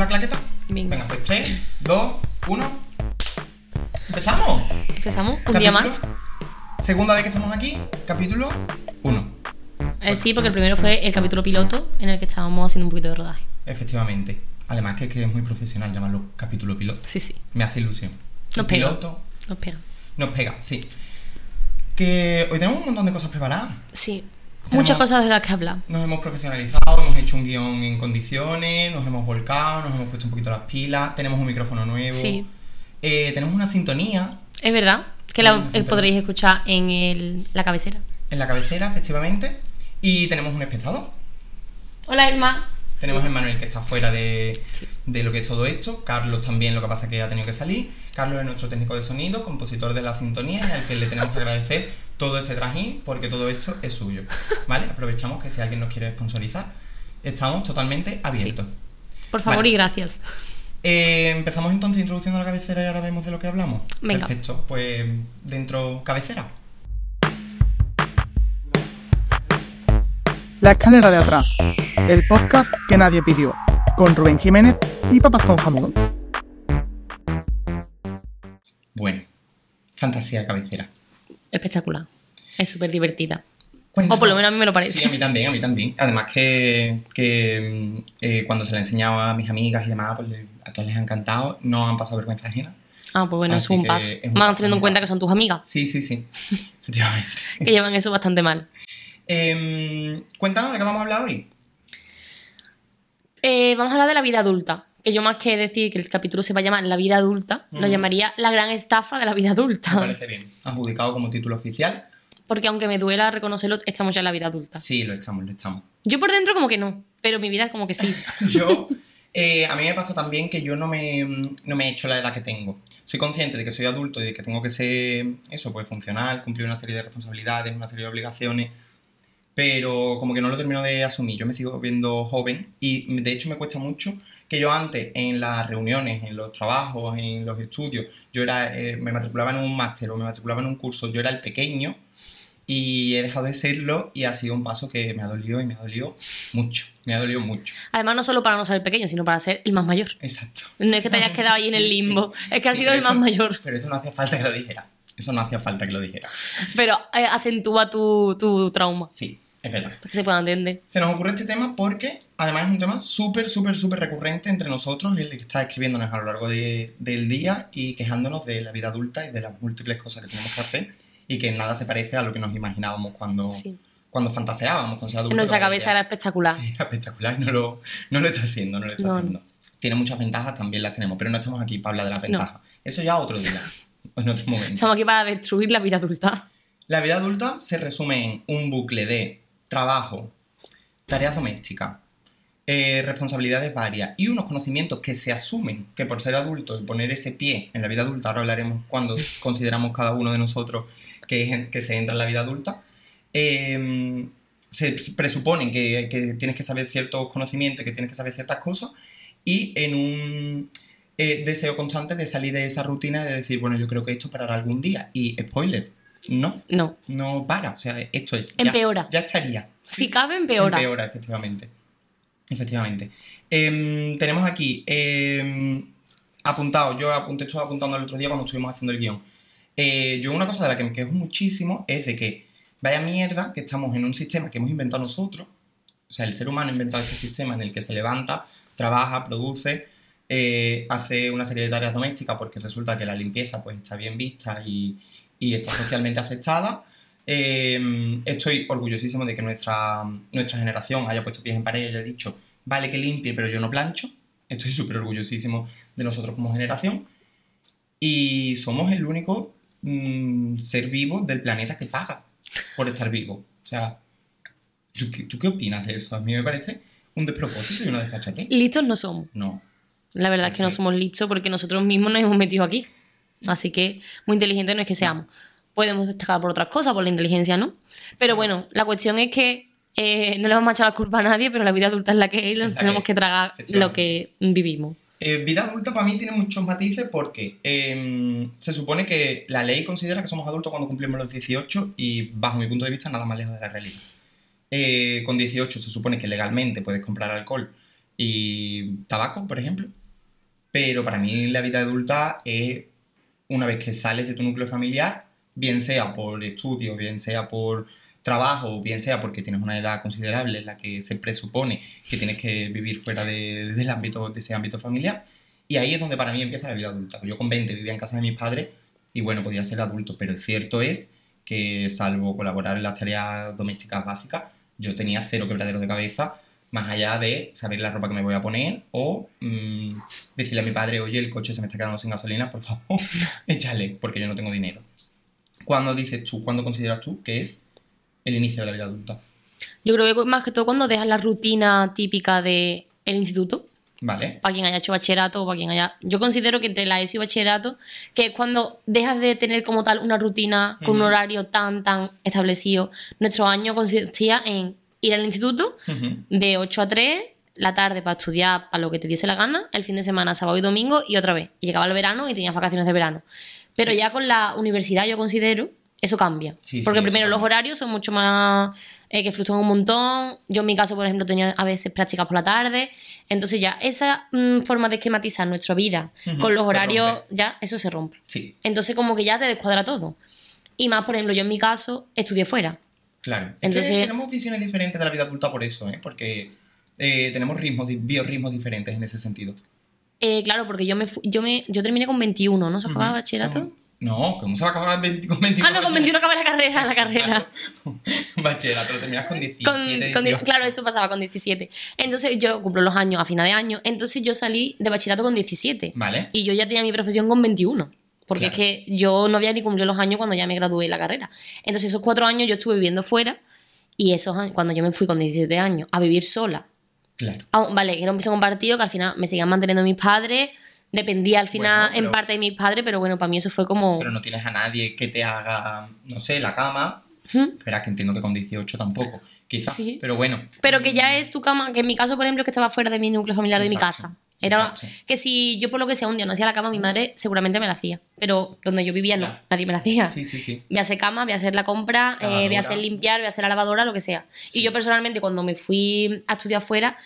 la claqueta? Venga. Venga, pues 3, 2, 1. ¿Empezamos? Empezamos un día más. Segunda vez que estamos aquí, capítulo 1. Eh, sí, porque el primero fue el capítulo piloto en el que estábamos haciendo un poquito de rodaje. Efectivamente. Además que, que es muy profesional llamarlo capítulo piloto. Sí, sí. Me hace ilusión. Nos pega. piloto Nos pega. nos pega, sí. Que hoy tenemos un montón de cosas preparadas. Sí. Muchas cosas de las que hablar. Nos hemos profesionalizado, hemos hecho un guion en condiciones, nos hemos volcado, nos hemos puesto un poquito las pilas, tenemos un micrófono nuevo. Sí. Eh, tenemos una sintonía Es verdad que la podréis escuchar en el- la cabecera. en la cabecera, efectivamente. Y tenemos un espectador. Hola, Elma. Tenemos a Manuel que está fuera de, de lo que es todo esto. Carlos también, lo que pasa es que ha tenido que salir. Carlos es nuestro técnico de sonido, compositor de la sintonía, y al que le tenemos que agradecer todo este trajín porque todo esto es suyo. ¿Vale? Aprovechamos que si alguien nos quiere sponsorizar, estamos totalmente abiertos. Por favor Vale. y gracias. Eh, empezamos entonces introduciendo la cabecera y ahora vemos de lo que hablamos. Venga. Perfecto, pues dentro cabecera. La escalera de atrás, el podcast que nadie pidió, con Rubén Jiménez y papas con jamón. Bueno, fantasía cabecera. Espectacular. Es súper divertida. O por lo menos a mí me lo parece. Sí, a mí también, a mí también. Además que, que, eh, cuando se la enseñaba a mis amigas y demás, pues le- a todas les ha encantado. No han pasado vergüenza ajena. Ah, pues bueno, es un paso. es un Más paso, teniendo en cuenta paso. que son tus amigas, Sí, sí, sí. Efectivamente. que llevan eso bastante mal. Em, cuéntanos de qué vamos a hablar hoy. Eh, vamos a hablar de la vida adulta. Que yo más que decir que el capítulo se va a llamar La vida adulta, lo Ujú. llamaría La gran estafa de la vida Me adulta. parece bien. Adjudicado como título oficial. Porque aunque me duela reconocerlo, estamos ya en la vida adulta. Sí, lo estamos, lo estamos. Yo por dentro como que no, pero mi vida como que sí. Yo, eh, a mí me pasa también que yo no me, no me he hecho la edad que tengo. Soy consciente de que soy adulto y de que tengo que ser, eso, pues funcional, cumplir una serie de responsabilidades, una serie de obligaciones, pero como que no lo termino de asumir. Yo me sigo viendo joven y de hecho me cuesta mucho que yo antes en las reuniones, en los trabajos, en los estudios, yo era, eh, me matriculaba en un máster o me matriculaba en un curso, yo era el pequeño y he dejado de serlo y ha sido un paso que me ha dolido y me ha dolido mucho, me ha dolido mucho. Además, no solo para no ser el pequeño, sino para ser el más mayor. Exacto. No es que te hayas quedado ahí en el Sí, limbo, sí. es que has Sí, sido el más eso- mayor. Pero eso no hacía falta que lo dijera. Eso no hacía falta que lo dijera. Pero eh, acentúa tu, tu trauma, Sí, es verdad. para que se pueda entender. Se nos ocurre este tema porque además es un tema súper, súper, súper recurrente entre nosotros, el que está escribiéndonos a lo largo de- del día y quejándonos de la vida adulta y de las múltiples cosas que tenemos que hacer y que nada se parece a lo que nos imaginábamos cuando, Sí. cuando fantaseábamos con ser adultos. En nuestra cabeza ya- era espectacular. Sí, era espectacular y no lo, no lo está haciendo, no lo está No, haciendo. Tiene muchas ventajas, también las tenemos, pero no estamos aquí para hablar de las ventajas. Eso ya otro día, en otro momento. Estamos aquí para destruir la vida adulta. La vida adulta se resume en un bucle de trabajo, tareas domésticas, eh, responsabilidades varias y unos conocimientos que se asumen que por ser adulto y poner ese pie en la vida adulta, ahora hablaremos cuando consideramos cada uno de nosotros que, es en- que se entra en la vida adulta, eh, se presupone que, que tienes que saber ciertos conocimientos y que tienes que saber ciertas cosas y en un eh, deseo constante de salir de esa rutina de decir, bueno, yo creo que esto parará algún día y spoiler, no, No. no para, o sea, esto es... Empeora. Ya, estaría. Si cabe, empeora. Empeora, efectivamente. Efectivamente. Em, tenemos aquí em, apuntado, yo apunté, estuve apuntando el otro día cuando estuvimos haciendo el guion. Eh, yo una cosa de la que me quejo muchísimo es de que vaya mierda que estamos en un sistema que hemos inventado nosotros. O sea, el ser humano ha inventado este sistema en el que se levanta, trabaja, produce, eh, hace una serie de tareas domésticas porque resulta que la limpieza pues está bien vista y, y está socialmente aceptada. Eh, estoy orgullosísimo de que nuestra, nuestra generación haya puesto pies en pared y haya dicho, vale que limpie, pero yo no plancho. Estoy súper orgullosísimo de nosotros como generación. Y somos el único mm, ser vivo del planeta que paga por estar vivo. O sea, ¿tú qué, tú qué opinas de eso? A mí me parece un despropósito y una desfachatez. Listos no somos. No. La verdad es que no somos listos porque nosotros mismos nos hemos metido aquí. Así que muy inteligentes no es que seamos. Podemos destacar por otras cosas, por la inteligencia, ¿no? Pero bueno, la cuestión es que eh, no le vamos a echar la culpa a nadie, pero la vida adulta es la que es y tenemos que tragar lo que vivimos. Eh, vida adulta para mí tiene muchos matices porque eh, se supone que la ley considera que somos adultos cuando cumplimos los 18 y bajo mi punto de vista nada más lejos de la realidad. Eh, con 18 se supone que legalmente puedes comprar alcohol y tabaco, por ejemplo. Pero para mí la vida adulta es una vez que sales de tu núcleo familiar, bien sea por estudio, bien sea por trabajo, bien sea porque tienes una edad considerable en la que se presupone que tienes que vivir fuera de, ámbito, de ese ámbito familiar. Y ahí es donde para mí empieza la vida adulta. Yo con 20 vivía en casa de mis padres y bueno, podía ser adulto, pero cierto es que salvo colaborar en las tareas domésticas básicas, yo tenía cero quebraderos de cabeza, más allá de saber la ropa que me voy a poner o mm, decirle a mi padre, oye, el coche se me está quedando sin gasolina, por favor, échale, porque yo no tengo dinero. ¿Cuándo dices tú, cuándo consideras tú que es el inicio de la vida adulta? Yo creo que más que todo cuando dejas la rutina típica del el instituto, ¿Vale? para quien haya hecho bachillerato o para quien haya... Yo considero que entre la ESO y bachillerato, que es cuando dejas de tener como tal una rutina con un horario tan, tan establecido. Nuestro año consistía en ir al instituto de 8 a 3, la tarde para estudiar a lo que te diese la gana, el fin de semana, sábado y domingo y otra vez. Y llegaba el verano y tenías vacaciones de verano. Pero Sí. ya con la universidad yo considero, eso cambia. Sí, Porque primero los horarios son mucho más... eh, que fluctúan un montón. Yo en mi caso, por ejemplo, tenía a veces prácticas por la tarde. Entonces ya esa mm, forma de esquematizar nuestra vida con los horarios, ya eso se rompe. Sí, Entonces como que ya te descuadra todo. Y más, por ejemplo, yo en mi caso estudié fuera. Claro. Es Entonces- que tenemos visiones diferentes de la vida adulta por eso, ¿eh? Porque eh, tenemos ritmos, biorritmos diferentes en ese sentido. Eh, claro, porque yo me, yo me yo terminé con 21, ¿no? ¿Se acababa Ujú. bachillerato? No, ¿cómo se va a acabar en 20 con 21? Ah, no, con 21 acaba la carrera, la carrera. Bachillerato, lo terminas con 17. Con- con di- 18. claro, eso pasaba con 17. Entonces yo cumplo los años a final de año. Entonces yo salí de bachillerato con 17. Vale. Y yo ya tenía mi profesión con 21. Porque Claro. es que yo no había ni cumplido los años cuando ya me gradué de la carrera. Entonces esos cuatro años yo estuve viviendo fuera. Y esos años, cuando yo me fui con 17 años a vivir sola. Claro. Ah, vale, era un piso compartido que al final me seguían manteniendo mis padres. Dependía al final Bueno, pero- en parte de mis padres, pero bueno, para mí eso fue como... Pero no tienes a nadie que te haga, no sé, la cama. Espera, que entiendo que con 18 tampoco. Quizás. Sí. Pero bueno. Pero que ya es tu cama, que en mi caso, por ejemplo, es que estaba fuera de mi núcleo familiar, de mi casa. Era exacto. que si yo por lo que sea un día no hacía la cama, mi madre seguramente me la hacía. Pero donde yo vivía no, Claro. nadie me la hacía. Sí, sí, sí. Voy a hacer cama, voy a hacer la compra, eh, voy a hacer limpiar, voy a hacer la lavadora, lo que sea. Y yo personalmente cuando me fui a estudiar fuera,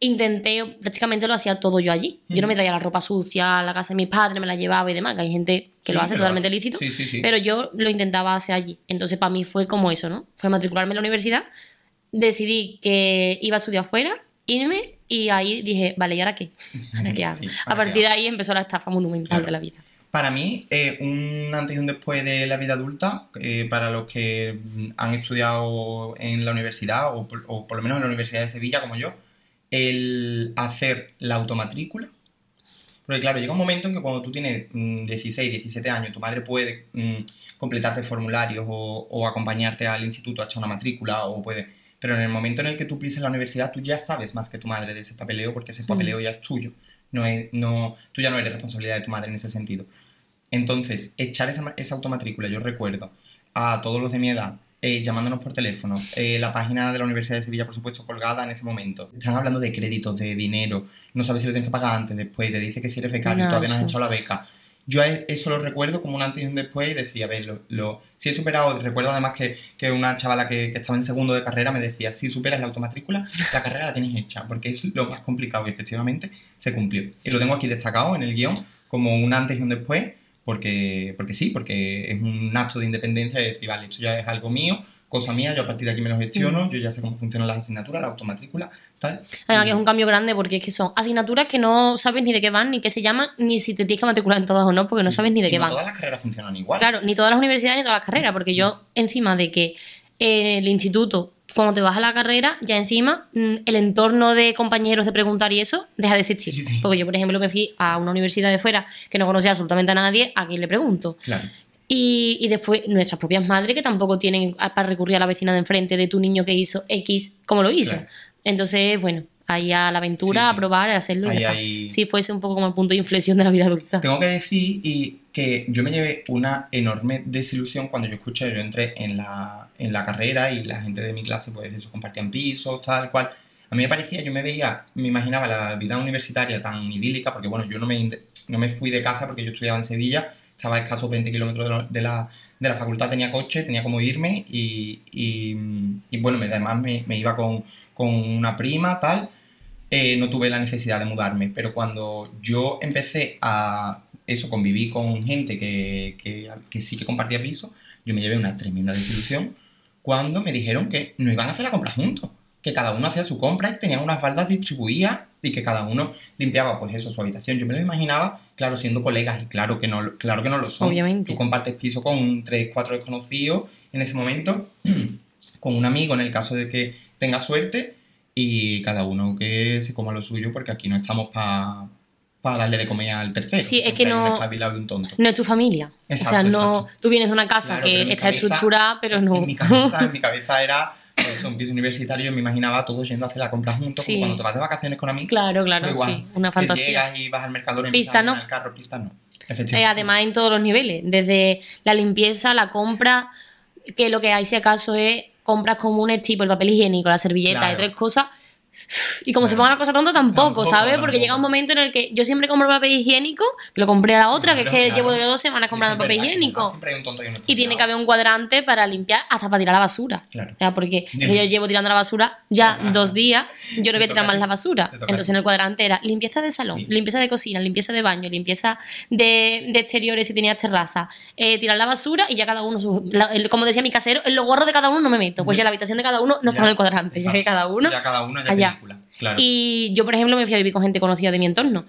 intenté, prácticamente lo hacía todo yo allí. Yo no me traía la ropa sucia la casa de mis padres, me la llevaba y demás, que hay gente que Sí, lo hace totalmente hace. lícito. Sí, sí, sí. Pero yo lo intentaba hacer allí. Entonces para mí fue como eso, ¿no? Fue matricularme en la universidad, decidí que iba a estudiar fuera, irme y ahí dije, vale, ¿y ahora qué? ¿Ahora qué hago? Sí, a ¿ahora qué partir de ahí empezó la estafa monumental Claro. de la vida. Para mí, eh, un antes y un después de la vida adulta, eh, para los que mm, han estudiado en la universidad, o por, o por lo menos en la Universidad de Sevilla, como yo, el hacer la automatrícula. Porque claro, llega un momento en que cuando tú tienes mm, 16, 17 años, tu madre puede mm, completarte formularios o, o acompañarte al instituto a echar una matrícula, o puede... Pero en el momento en el que tú pises la universidad, tú ya sabes más que tu madre de ese papeleo, porque ese papeleo ya es tuyo. No es, no, tú ya no eres responsabilidad de tu madre en ese sentido. Entonces, echar esa, esa automatrícula, yo recuerdo a todos los de mi edad, eh, llamándonos por teléfono, eh, la página de la Universidad de Sevilla, por supuesto, colgada en ese momento. Están hablando de créditos, de dinero, no sabes si lo tienes que pagar antes, después, te dice que si eres becario, No, todavía no has echado la beca. Yo e- eso lo recuerdo como un antes y un después y decía, a ver, lo, lo- si he superado, recuerdo además que, que una chavala que, que estaba en segundo de carrera me decía, si superas la automatrícula, la carrera la tienes hecha, porque es lo más complicado y efectivamente se cumplió. Y lo tengo aquí destacado en el guion como un antes y un después, porque, porque sí, porque es un acto de independencia de decir, vale, esto ya es algo mío, cosa mía, yo a partir de aquí me lo gestiono, yo ya sé cómo funcionan las asignaturas, la automatrícula, tal. Además que es un cambio grande porque es que son asignaturas que no sabes ni de qué van, ni qué se llaman, ni si te tienes que matricular en todas o no, porque no sabes ni de Y qué no van. todas las carreras funcionan igual. Claro, ni todas las universidades ni todas las carreras, porque yo, encima de que en el instituto, cuando te vas a la carrera, ya encima mm, el entorno de compañeros de preguntar y eso deja de existir. Sí, sí. Porque yo, por ejemplo, me fui a una universidad de fuera que no conocía absolutamente a nadie, a quien le pregunto. Claro. Y, y después nuestras propias madres que tampoco tienen para recurrir a la vecina de enfrente de tu niño que hizo X como lo hizo. Claro. Entonces, bueno, ahí a la aventura, Sí, sí. a probar, a hacerlo y Ahí está. hay- Sí, fuese un poco como el punto de inflexión de la vida adulta. Tengo que decir y que yo me llevé una enorme desilusión cuando yo escuché, yo entré en la, en la carrera y la gente de mi clase pues eso, compartían pisos, tal cual. A mí me parecía, yo me veía, me imaginaba la vida universitaria tan idílica, porque bueno, yo no me, no me fui de casa porque yo estudiaba en Sevilla, estaba a escasos 20 kilómetros de, la- de la, facultad, tenía coche, tenía como irme y, y, y, bueno, además me, me iba con, con una prima, tal. eh, no tuve la necesidad de mudarme. Pero cuando yo empecé a eso, conviví con gente que, que, que sí que compartía piso, yo me llevé una tremenda desilusión cuando me dijeron que no iban a hacer la compra juntos, que cada uno hacía su compra y tenían unas baldas distribuidas y que cada uno limpiaba pues eso, su habitación. Yo me lo imaginaba, claro, siendo colegas y claro que no, claro que no lo son. Obviamente. Tú compartes piso con tres, cuatro desconocidos en ese momento, con un amigo en el caso de que tenga suerte y cada uno que se coma lo suyo porque aquí no estamos para darle de comer al tercero. Sí, es que no- un tonto. No es tu familia. o sea, Exacto, no, exacto. tú vienes de una casa Claro, que está cabeza- estructurada, pero no. En mi cabeza, en mi cabeza era pues, un piso universitario, me imaginaba todos yendo a hacer la compra juntos, Sí. como cuando te vas de vacaciones con amigos. Claro, claro, Pues igual, sí, una que fantasía. llegas y vas al mercador y Pista, ¿no? el carro, pista no. Eh, además, en todos los niveles, desde la limpieza, la compra, que lo que hay si acaso es compras comunes tipo el papel higiénico, la servilleta, Claro. de tres cosas. Y como se ponga la cosa tonta, tampoco, Tampoco, ¿sabes? Porque tampoco. llega un momento en el que yo siempre compro papel higiénico, lo compré a la otra, que es que claro. llevo de dos semanas comprando papel verdad, higiénico. Siempre hay un tonto y un Y tiene que haber un cuadrante para limpiar hasta para tirar la basura. Claro. O sea, porque Dios. yo llevo tirando la basura ya dos días, yo no voy a tirar más la basura. Entonces en el cuadrante era limpieza de salón, Sí. limpieza de cocina, limpieza de baño, limpieza de, de exteriores si tenías terraza, eh, tirar la basura y ya cada uno, su- la- el- como decía mi casero, en los guarros de cada uno no me meto, pues ya la habitación de cada uno no está en el cuadrante, ya que cada uno Ya cada uno ya allá. Película. Claro. Y yo, por ejemplo, me fui a vivir con gente conocida de mi entorno.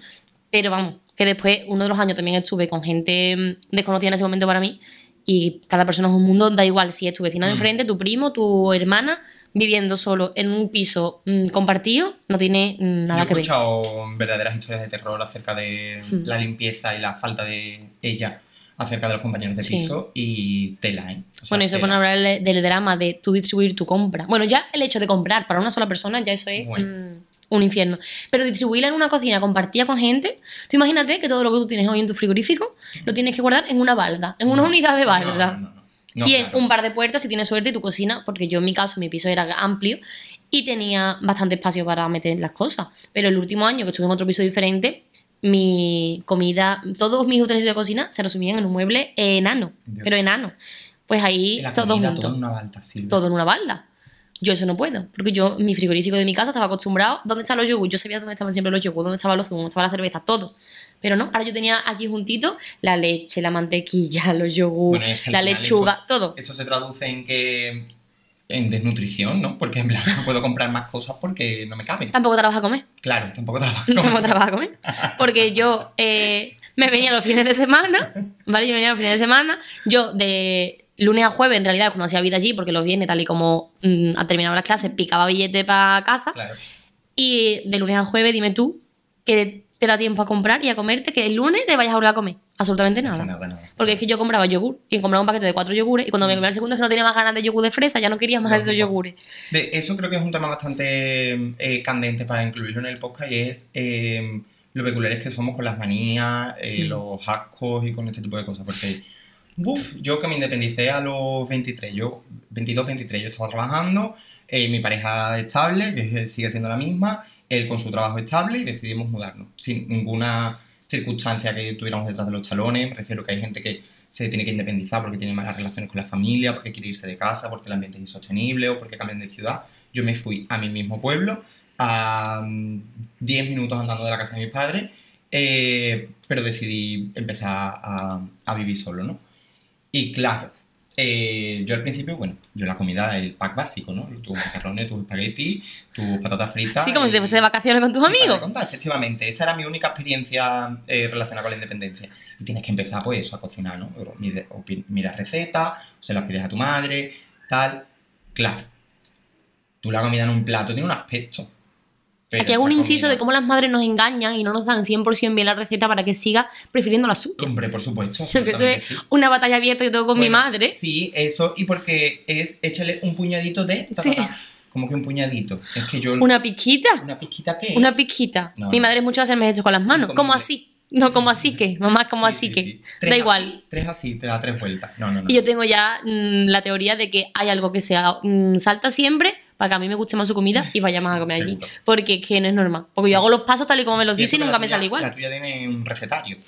Pero vamos, que después, uno de los años también estuve con gente mm, desconocida en ese momento para mí. Y cada persona es un mundo, da igual si es tu vecina de Mm. enfrente, tu primo, tu hermana, viviendo solo en un piso mm, compartido, no tiene mm, nada Yo he que ver. escuchado verdaderas historias de terror acerca de la limpieza y la falta de ella acerca de los compañeros de Sí. piso y tela, ¿eh? O sea, Bueno, eso tela. pone a hablar del- drama de tú distribuir tu compra. Bueno, ya el hecho de comprar para una sola persona, ya eso es Bueno. mm, un infierno. Pero distribuirla en una cocina compartida con gente, tú imagínate que todo lo que tú tienes hoy en tu frigorífico lo tienes que guardar en una balda, en una No, unidad de no, balda. no, no, no. No, y en claro. un par de puertas si tienes suerte y tu cocina, porque yo en mi caso, mi piso era amplio y tenía bastante espacio para meter las cosas. Pero el último año que estuve en otro piso diferente, mi comida, todos mis utensilios de cocina se resumían en un mueble enano, Dios. pero enano. Pues ahí la todo junto todo en una balda, Silvia. todo en una balda. Yo eso no puedo, porque yo, mi frigorífico de mi casa estaba acostumbrado, ¿dónde están los yogur? Yo sabía dónde estaban siempre los yogur, dónde estaban los zumos, dónde estaba la cerveza, todo. Pero no, ahora yo tenía allí juntito la leche, la mantequilla, los yogur, Bueno, es que al la lechuga, eso- todo. Eso se traduce en que. En desnutrición, ¿no? Porque en plan no puedo comprar más cosas porque no me caben. Tampoco vas a comer, Claro, tampoco trabajo. tampoco te la vas a comer. Porque yo eh, me venía los fines de semana, ¿vale? Yo venía los fines de semana, yo de lunes a jueves, en realidad, cuando hacía vida allí, porque los viernes, tal y como mm, ha terminado las clases, picaba billete para casa. Claro. Y de lunes a jueves, dime tú que te da tiempo a comprar y a comerte, que el lunes te vayas a volver a comer. Absolutamente nada. Nada, nada. Porque es que yo compraba yogur y compraba un paquete de cuatro yogures y cuando me comía el segundo es que no tenía más ganas de yogur de fresa, ya no quería más esos yogures. De eso creo que es un tema bastante eh, candente para incluirlo en el podcast y es eh, lo peculiares que somos con las manías, eh, Mm. los ascos y con este tipo de cosas. Porque, buf, yo que me independicé a los 23, yo 22, 23, yo estaba trabajando, eh, mi pareja estable, que sigue siendo la misma, él con su trabajo estable y decidimos mudarnos. Sin ninguna circunstancia que tuviéramos detrás de los talones, me refiero que hay gente que se tiene que independizar porque tiene malas relaciones con la familia, porque quiere irse de casa, porque el ambiente es insostenible o porque cambian de ciudad. Yo me fui a mi mismo pueblo, a mm, 10 minutos andando de la casa de mis padres, eh, pero decidí empezar a, a vivir solo, ¿no? Y claro, eh, yo al principio, bueno, yo la comida, el pack básico, ¿no? Tus macarrones, tus espaguetis, tus patatas fritas. Así como si te y- fuese de vacaciones con tus amigos. contar, efectivamente, esa era mi única experiencia eh, relacionada con la independencia. Y tienes que empezar, pues, eso, a cocinar, ¿no? O miras recetas, se las pides a tu madre, tal. Claro. Tú la comida en un plato tiene un aspecto. Pero Aquí hago un inciso de cómo las madres nos engañan y no nos dan 100% bien la receta para que siga prefiriendo la suya. Hombre, por supuesto. Porque eso es sí. una batalla abierta que tengo con mi madre. Sí, eso, y porque es échale un puñadito de. ta, ta, Sí. ta. Como que un puñadito. Es que yo. Una piquita. ¿Una pizquita qué Una es? pizquita. No, Mi no. madre mucho de hacerme esto con las manos. ¿Cómo así? No, como así que. Mamá, como Sí, así sí, que. sí. Da Tres igual. así, tres así, te da tres vueltas. No, no, no. Y yo tengo ya mm, la teoría de que hay algo que se mm, salta siempre para que a mí me guste más su comida y vaya más a comer allí. Porque es que no es normal. Porque yo hago los pasos tal y como me los dice y nunca me sale igual. La tuya tiene un recetario.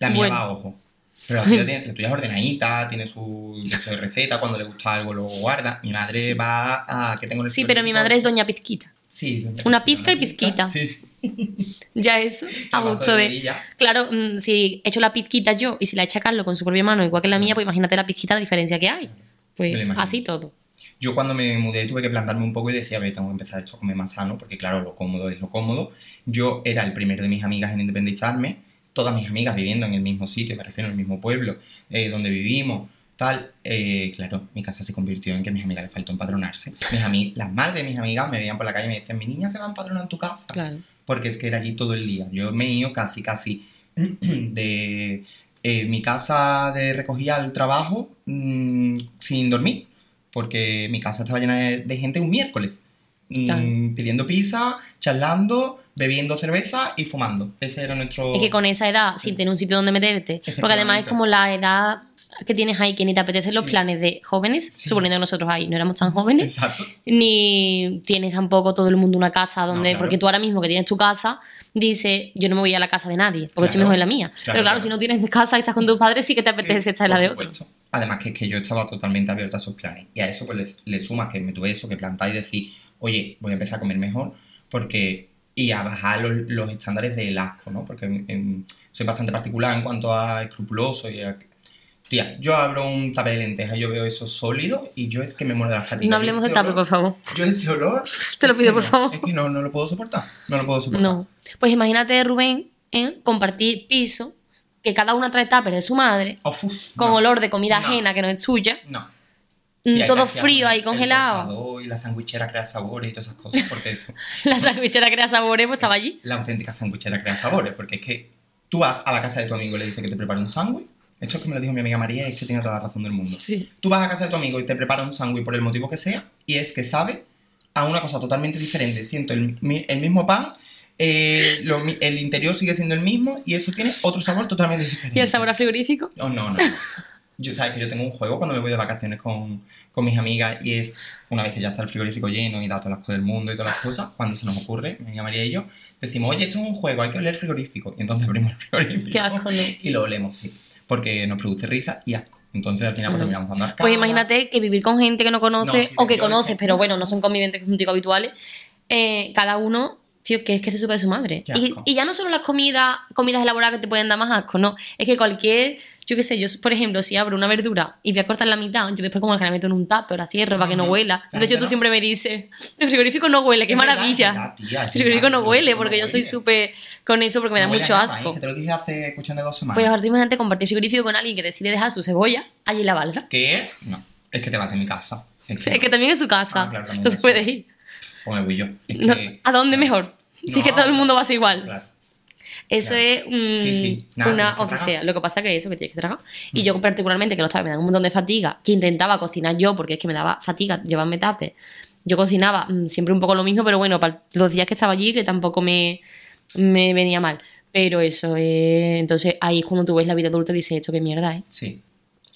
La mía Bueno. va a ojo. Pero la tuya, tiene- la tuya es ordenadita, tiene su de receta, cuando le gusta algo lo guarda. Mi madre va a que tengo en el Sí, pero mi madre es doña Pizquita. Sí. Una pizca y pizquita. Sí, sí. Ya gusto de. Claro, mm, si he hecho la pizquita yo y si la echa Carlos con su propia mano, igual que la mía, pues imagínate la pizquita, la diferencia que hay. Pues así todo. Yo cuando me mudé tuve que plantarme un poco y decía, a ver, tengo que empezar esto a comer más sano, porque claro, lo cómodo es lo cómodo. Yo era el primero de mis amigas en independizarme, todas mis amigas viviendo en el mismo sitio, me refiero al mismo pueblo, eh, donde vivimos, tal. eh, claro, mi casa se convirtió en que a mis amigas les faltó empadronarse. Mis ami- las madres de mis amigas me veían por la calle y me decían, mi niña se va a empadronar en tu casa. Claro. Porque es que era allí todo el día. Yo me he ido casi, casi de eh, mi casa de recogida al trabajo mm, sin dormir. Porque mi casa estaba llena de, de gente un miércoles. mm, pidiendo pizza, charlando, bebiendo cerveza y fumando. Ese era nuestro... Es que con esa edad, sin tener un sitio donde meterte, porque además es como la edad que tienes ahí, que ni te apetecen los Sí. planes de jóvenes, Sí. suponiendo que nosotros ahí no éramos tan jóvenes, Exacto. ni tienes tampoco todo el mundo una casa donde, claro. porque tú ahora mismo que tienes tu casa, dices, yo no me voy a la casa de nadie, porque Claro. estoy mejor en la mía. Claro, Pero claro, si no tienes casa y estás con tus padres, sí que te apetece estar en la de otro. supuesto. Además que es que yo estaba totalmente abierta a esos planes. Y a eso pues le, le sumas que me tuve eso, que plantar y decir, oye, voy a empezar a comer mejor porque... Y a bajar los, los estándares del asco, ¿no? Porque soy bastante particular en cuanto a escrupuloso y a... Tía, yo abro un tape de lentejas, yo veo eso sólido y yo es que me muero de la fatiga. No hablemos de tape, por favor. Yo ese olor... Te lo pido, por no, favor. Es que no, no lo puedo soportar. No lo puedo soportar. No. Pues imagínate, Rubén, ¿eh? compartir piso, que cada una trae tupper de su madre, uf, con no. olor de comida ajena que no es suya, No. Mm, Tía, todo frío ahí el congelado. Y la sandwichera crea sabores y todas esas cosas, porque eso... La sandwichera crea sabores, pues estaba allí. La auténtica sandwichera crea sabores, porque es que tú vas a la casa de tu amigo y le dices que te prepara un sándwich. Esto es que me lo dijo mi amiga María y es que tiene toda la razón del mundo. Sí. Tú vas a casa de tu amigo y te prepara un sándwich por el motivo que sea, y es que sabe a una cosa totalmente diferente. Siento el, el mismo pan, eh, lo el interior sigue siendo el mismo, y eso tiene otro sabor totalmente diferente. ¿Y el sabor a frigorífico? Oh, no, no. Yo sabes que yo tengo un juego cuando me voy de vacaciones con, con mis amigas y es una vez que ya está el frigorífico lleno y da todas las cosas del mundo y todas las cosas, cuando se nos ocurre, mi María y yo, decimos, oye, esto es un juego, hay que oler el frigorífico. Y entonces abrimos el frigorífico Qué asco, ¿no? y lo olemos, sí. Porque nos produce risa y asco. Entonces al final pues, terminamos dando arcadas. Pues imagínate que vivir con gente que no conoces No, sí, o que conoces, pero bueno, no son conviventes contigo habituales, eh, cada uno, tío, que es que se supe de su madre. Y, y ya no solo las comidas, comidas elaboradas que te pueden dar más asco, no. Es que cualquier, yo qué sé, yo, por ejemplo, si abro una verdura y voy a cortar la mitad, yo después como que la meto en un tupper, la cierro para que no huela. La Entonces yo tú no- siempre me dices, tu frigorífico no huele, qué Es maravilla. verdad, tía, es el frigorífico no el huele frigorífico porque no yo soy huele. súper con eso porque me da No huele mucho nada, asco. ¿eh? Que te lo dije hace cuestión de dos semanas. Pues ahora imagínate compartir frigorífico con alguien que decide dejar su cebolla allí en la balda. ¿Qué? No, es que te vas de mi casa. Es que, Es que también es su casa. Ah, claro, también no se puede ir. Pues me voy yo. Es No, que- ¿A dónde mejor? Si es que todo el mundo va a ser igual. Claro. Eso Claro. es mm, Sí, sí. Nada, una odisea. Lo que pasa que eso, que tienes que tragar. Y yo particularmente, que los tapes me dan un montón de fatiga, que intentaba cocinar yo, porque es que me daba fatiga llevarme tapes. Yo cocinaba mm, siempre un poco lo mismo, pero bueno, para los días que estaba allí, que tampoco me, me venía mal. Pero eso, eh, entonces ahí es cuando tú ves la vida adulta y dices, esto qué mierda, ¿eh? Sí.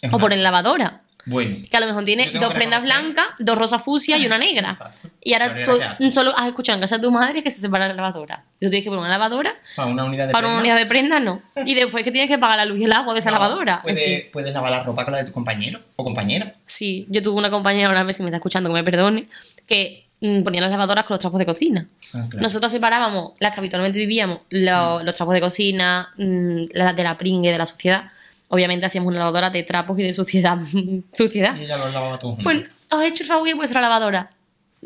Es O una- por en lavadora. Bueno. Que a lo mejor tiene dos prendas blancas, dos rosas fucsia y una negra. Exacto. Y ahora tú solo has escuchado en casa de tu madre que se separa la lavadora. Y tú tienes que poner una lavadora Para una unidad de para una unidad de prenda, no. Y después que tienes que pagar la luz y el agua de esa No, lavadora. En Puedes, fin. puedes lavar la ropa con la de tu compañero o compañera. Sí, yo tuve una compañera una vez, si me está escuchando, que me perdone, que mm, ponía las lavadoras con los trapos de cocina. Ah, claro. Nosotros separábamos las que habitualmente vivíamos, lo- los trapos de cocina, mm, las de la pringue, de la suciedad. Obviamente hacíamos una lavadora de trapos y de suciedad. suciedad. Y ella lo lavaba junto. Pues os he hecho el favor y la lavadora.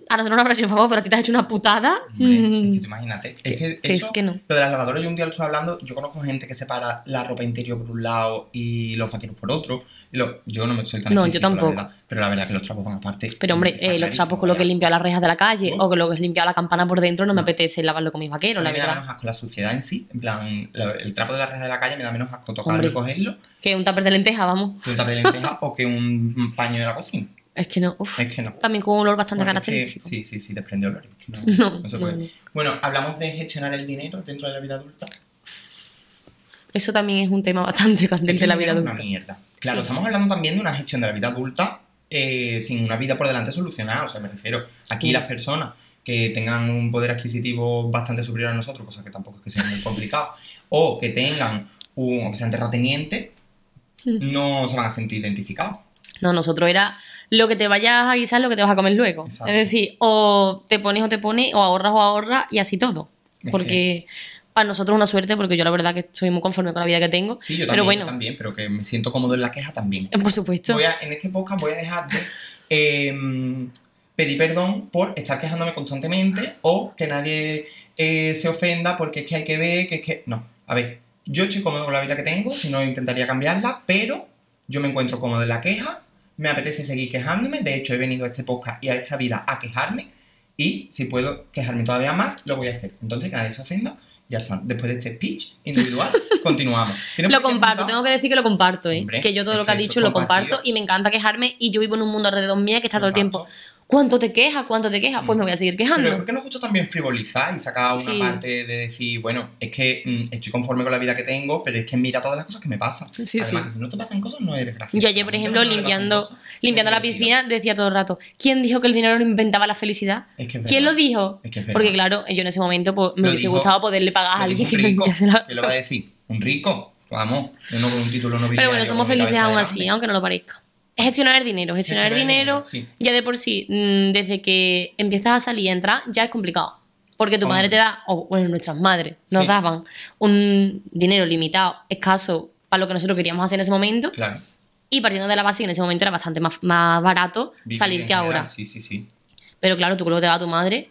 A nosotros no habrá hecho el favor, pero a ti te has hecho una putada. Hombre, Mm. es que tú imagínate. Es que, que es eso, que no. Lo de las lavadoras, yo un día lo estoy hablando. Yo conozco gente que separa la ropa interior por un lado y los vaqueros por otro. Y lo- yo no me soy tan No, yo exquisito, la tampoco. verdad, pero la verdad es que los trapos van aparte. Pero hombre, eh, los trapos con lo que limpiado las rejas de la calle No. o con lo que he limpiado la campana por dentro no me apetece lavarlo con mis vaqueros, A la mí me da verdad. menos asco la suciedad en sí. En plan, lo- el trapo de la reja de la calle me da menos asco tocarlo Hombre. y cogerlo Que un tupper de lenteja, vamos. que un tape de lenteja o que un paño de la cocina. Es que no, uf. Es que no. También con un olor bastante Bueno, es que- característico. sí, sí, sí, desprende olor. es que no, No, no se puede. no, no. Bueno, hablamos de gestionar el dinero dentro de la vida adulta. Eso también es un tema bastante candente en la vida adulta. una mierda. Claro, Sí. estamos hablando también de una gestión de la vida adulta eh, sin una vida por delante solucionada. O sea, me refiero, aquí Mm. las personas que tengan un poder adquisitivo bastante superior a nosotros, cosa que tampoco es que sea muy complicado, o que tengan un, o que sean terratenientes, Mm. no se van a sentir identificados. No, nosotros era lo que te vayas a guisar es lo que te vas a comer luego. Exacto. Es decir, o te pones o te pones, o ahorras o ahorras, y así todo. Porque para nosotros es una suerte, porque yo la verdad que estoy muy conforme con la vida que tengo. Sí, yo también, pero yo bueno, también, pero que me siento cómodo en la queja también. por supuesto. Voy a- en este podcast voy a dejar de em, pedir perdón por estar quejándome constantemente o que nadie eh, se ofenda porque es que hay que ver, que es que... No, a ver, yo estoy cómodo con la vida que tengo, si no intentaría cambiarla, pero yo me encuentro cómodo en la queja, me apetece seguir quejándome, de hecho he venido a este podcast y a esta vida a quejarme y si puedo quejarme todavía más, lo voy a hacer. Entonces, que nadie se ofenda, ya está. Después de este speech individual, continuamos. ¿Tienes Lo comparto, tengo que decir que lo comparto, ¿eh? Hombre, que yo todo lo que ha que esto dicho lo comparto y me encanta quejarme y yo vivo en un mundo alrededor mío que está todo el tiempo. ¿Cuánto te quejas? ¿Cuánto te quejas? Pues me voy a seguir quejando. Pero ¿por qué nos gusta también frivolizar y sacar una Sí. parte de decir, bueno, es que mm, estoy conforme con la vida que tengo, pero es que mira todas las cosas que me pasan. Sí, Además, sí. que si no te pasan cosas, no eres gracioso. Yo ayer, por ejemplo, no limpiando, cosas, limpiando la piscina, decía todo el rato, ¿quién dijo que el dinero no inventaba la felicidad? Es que es ¿Quién lo dijo? Es que es verdad. Porque claro, yo en ese momento pues, me Lo hubiese dijo- gustado poderle pagar a alguien que me limpiase la... ¿Qué lo va a decir? ¿Un rico? Vamos, uno con un título no Pero bueno, somos felices aún así, aunque no lo parezca. Es gestionar el dinero. Gestionar el Gestionar el dinero, dinero, sí. ya de por sí, mm, desde que empiezas a salir y entrar, ya es complicado. Porque tu Hombre. madre te da, o bueno, nuestras madres nos Sí. daban un dinero limitado, escaso, para lo que nosotros queríamos hacer en ese momento. Claro. Y partiendo de la base que en ese momento era bastante más, más barato Vivir salir que ahora. Sí, sí, sí. Pero claro, tú que te daba tu madre,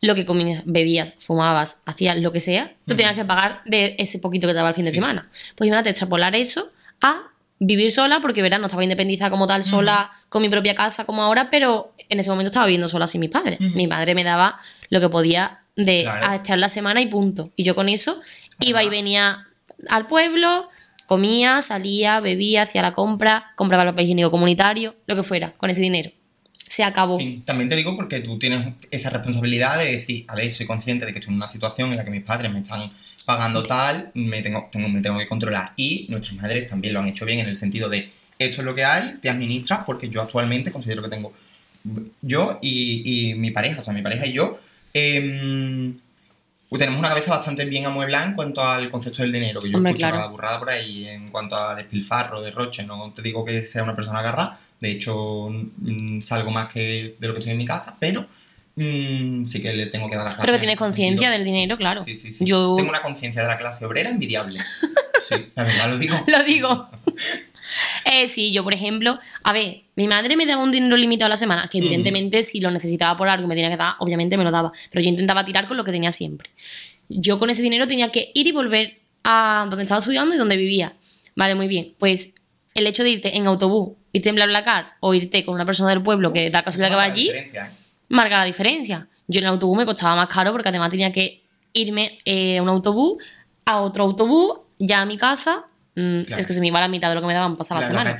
lo que comías, bebías, fumabas, hacías lo que sea, lo tenías que pagar de ese poquito que te daba el fin de semana. Pues imagínate extrapolar eso a vivir sola, porque verás, no estaba independizada como tal, sola, con mi propia casa como ahora, pero en ese momento estaba viviendo sola sin mis padres. Mi madre me daba lo que podía de Claro. a echar la semana y punto. Y yo con eso iba y venía al pueblo, comía, salía, bebía, hacía la compra, compraba el papel higiénico comunitario, lo que fuera, con ese dinero. Se acabó. También te digo porque tú tienes esa responsabilidad de decir, a ver, soy consciente de que estoy en una situación en la que mis padres me están pagando tal, me tengo, tengo, me tengo que controlar. Y nuestras madres también lo han hecho bien en el sentido de, esto es lo que hay, te administras, porque yo actualmente considero que tengo, yo y, y mi pareja, o sea, mi pareja y yo, em, tenemos una cabeza bastante bien amueblada en cuanto al concepto del dinero, que yo Hombre, escucho claro. cada burrada por ahí en cuanto a despilfarro, derroche, no te digo que sea una persona agarrada, de hecho salgo más que de lo que estoy en mi casa, pero mm, sí que le tengo que dar las Pero que gracias tienes en ese conciencia del dinero, claro. Sí, sí, sí. Yo Tengo una conciencia de la clase obrera envidiable. Sí, la verdad lo digo. lo digo. Eh, sí, yo, por ejemplo, a ver, mi madre me daba un dinero limitado a la semana, que evidentemente si lo necesitaba por algo y me tenía que dar, obviamente me lo daba, pero yo intentaba tirar con lo que tenía siempre. Yo con ese dinero tenía que ir y volver a donde estaba estudiando y donde vivía. Vale, muy bien. Pues el hecho de irte en autobús, irte en BlaBlaCar o irte con una persona del pueblo que da casualidad que va allí, ¿eh? Marca la diferencia. Yo en el autobús me costaba más caro porque además tenía que irme eh, a un autobús, a otro autobús, ya a mi casa. Mm, Claro. Es que se me iba la mitad de lo que me daban pasar la La- semana.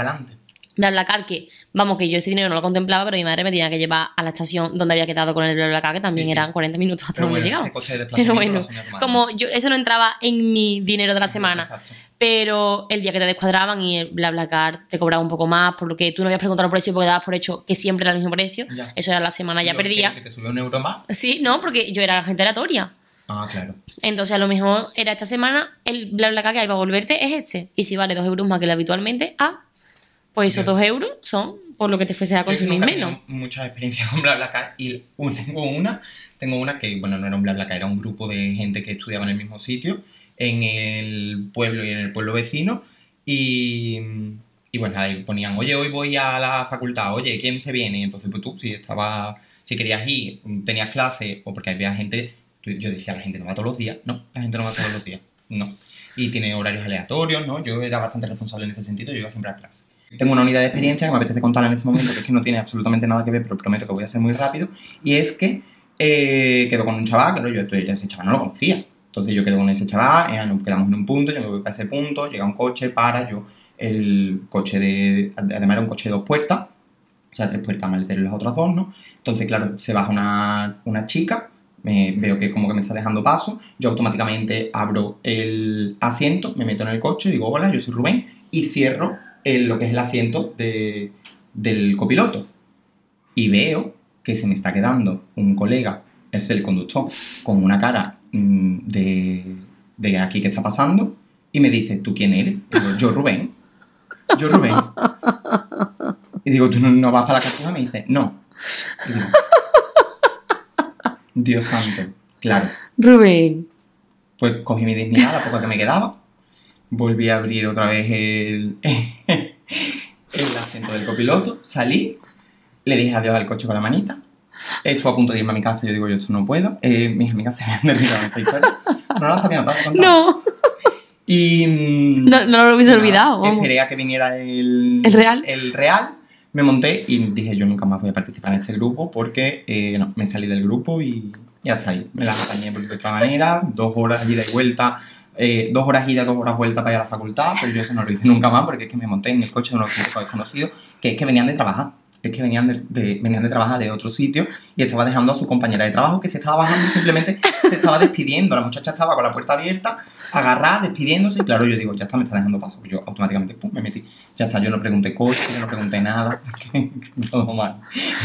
BlaBlaCar, que vamos, que yo ese dinero no lo contemplaba, pero mi madre me tenía que llevar a la estación donde había quedado con el BlaBlaCar, que también Sí, sí. eran 40 minutos hasta Pero bueno, de Pero bueno, como yo, eso no entraba en mi dinero de la semana. Exacto. Pero el día que te descuadraban y el BlaBlaCar te cobraba un poco más, porque tú no habías preguntado el precio porque dabas por hecho que siempre era el mismo precio. Ya. Eso era la semana, ya Yo, perdía. ¿Que te sube un euro más? Sí, no, porque yo era gente aleatoria. Ah, claro. Entonces, a lo mejor era esta semana, el BlaBlaCar que hay para volverte es este. Y si vale dos euros más que el habitualmente, ah, pues esos Dios. dos euros son por lo que te fuese a Yo consumir he menos. muchas experiencias con BlaBlaCar y tengo una, tengo una que, bueno, no era un BlaBlaCar, era un grupo de gente que estudiaba en el mismo sitio, en el pueblo y en el pueblo vecino, y, y bueno, ahí ponían, oye, hoy voy a la facultad, oye, ¿quién se viene? Entonces, pues tú, si estaba, si querías ir, tenías clase, o porque había gente, yo decía, la gente no va todos los días, no, la gente no va todos los días, no. Y tiene horarios aleatorios, ¿no? Yo era bastante responsable en ese sentido, yo iba siempre a clase. Tengo una unidad de experiencia que me apetece contar en este momento, que es que no tiene absolutamente nada que ver, pero prometo que voy a ser muy rápido. Y es que eh, quedo con un chaval, claro, yo estoy- ese chaval no lo conocía. Entonces yo quedo con ese chaval, eh, nos quedamos en un punto, yo me voy para ese punto, llega un coche, para, yo, el coche de, además era un coche de dos puertas, o sea, tres puertas, maletero y las otras dos, ¿no? Entonces, claro, se baja una, una chica, me, veo que como que me está dejando paso, yo automáticamente abro el asiento, me meto en el coche, digo, hola, yo soy Rubén, y cierro el- lo que es el asiento de- del copiloto. Y veo que se me está quedando un colega, es el conductor, con una cara mm, de, de aquí que está pasando, y me dice, ¿tú quién eres? Y digo, yo Rubén. Yo Rubén. Y digo, ¿tú no, vas para la cartuja? Me dice, no. Y digo, Dios santo. Claro. Rubén. Pues cogí mi dignidad, la poca que me quedaba. Volví a abrir otra vez el, el asiento del copiloto. Salí. Le dije adiós al coche con la manita. Estuve a punto de irme a mi casa y yo digo, yo esto no puedo. Eh, mis amigas se habían derribado esta historia. No había notado. contado. No, Y. mm, no, no lo hubiese nada, olvidado. Esperé a que viniera el, ¿El real? El real. Me monté y dije, yo nunca más voy a participar en este grupo porque eh, no, me salí del grupo y, y hasta ahí. Me las apañé por de otra manera, dos horas ida y vuelta, eh, dos horas ida, dos horas vuelta para ir a la facultad, pero yo eso no lo hice nunca más porque es que me monté en el coche de unos desconocidos que es que venían de trabajar. Es que venían de, de- venían de trabajar de otro sitio y estaba dejando a su compañera de trabajo que se estaba bajando y simplemente se estaba despidiendo. La muchacha estaba con la puerta abierta, agarrada, despidiéndose. Y claro, yo digo, ya está, me está dejando paso. Yo automáticamente pum, me metí. Ya está, yo no pregunté coche, yo no pregunté nada. que, que todo mal.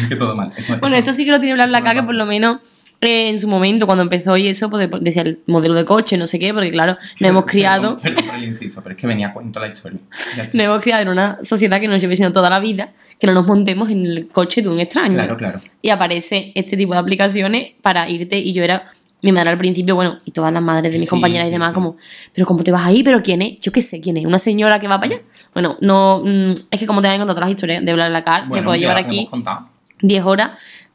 Que todo mal. Eso- Bueno, eso sí que lo tiene Blas Laca, que por lo menos eh, en su momento, cuando empezó y eso, pues de- decía el modelo de coche, no sé qué, porque claro, nos hemos criado, Perdón, perdón por el inciso, pero es que venía a cuento la historia. Nos hemos criado en una sociedad que nos lleva diciendo toda la vida que no nos montemos en el coche de un extraño. Claro, claro. Y aparece este tipo de aplicaciones para irte y yo era mi madre al principio, bueno, y todas las madres de mis Sí, compañeras y sí, demás, sí. como, pero ¿cómo te vas ahí? ¿Pero quién es? Yo qué sé, ¿quién es? ¿Una señora que va para allá? Bueno, no, mm, es que como te han contado otras historias de BlaBlaCar, me Bueno, puedo ya llevar aquí hemos contado. 10 horas,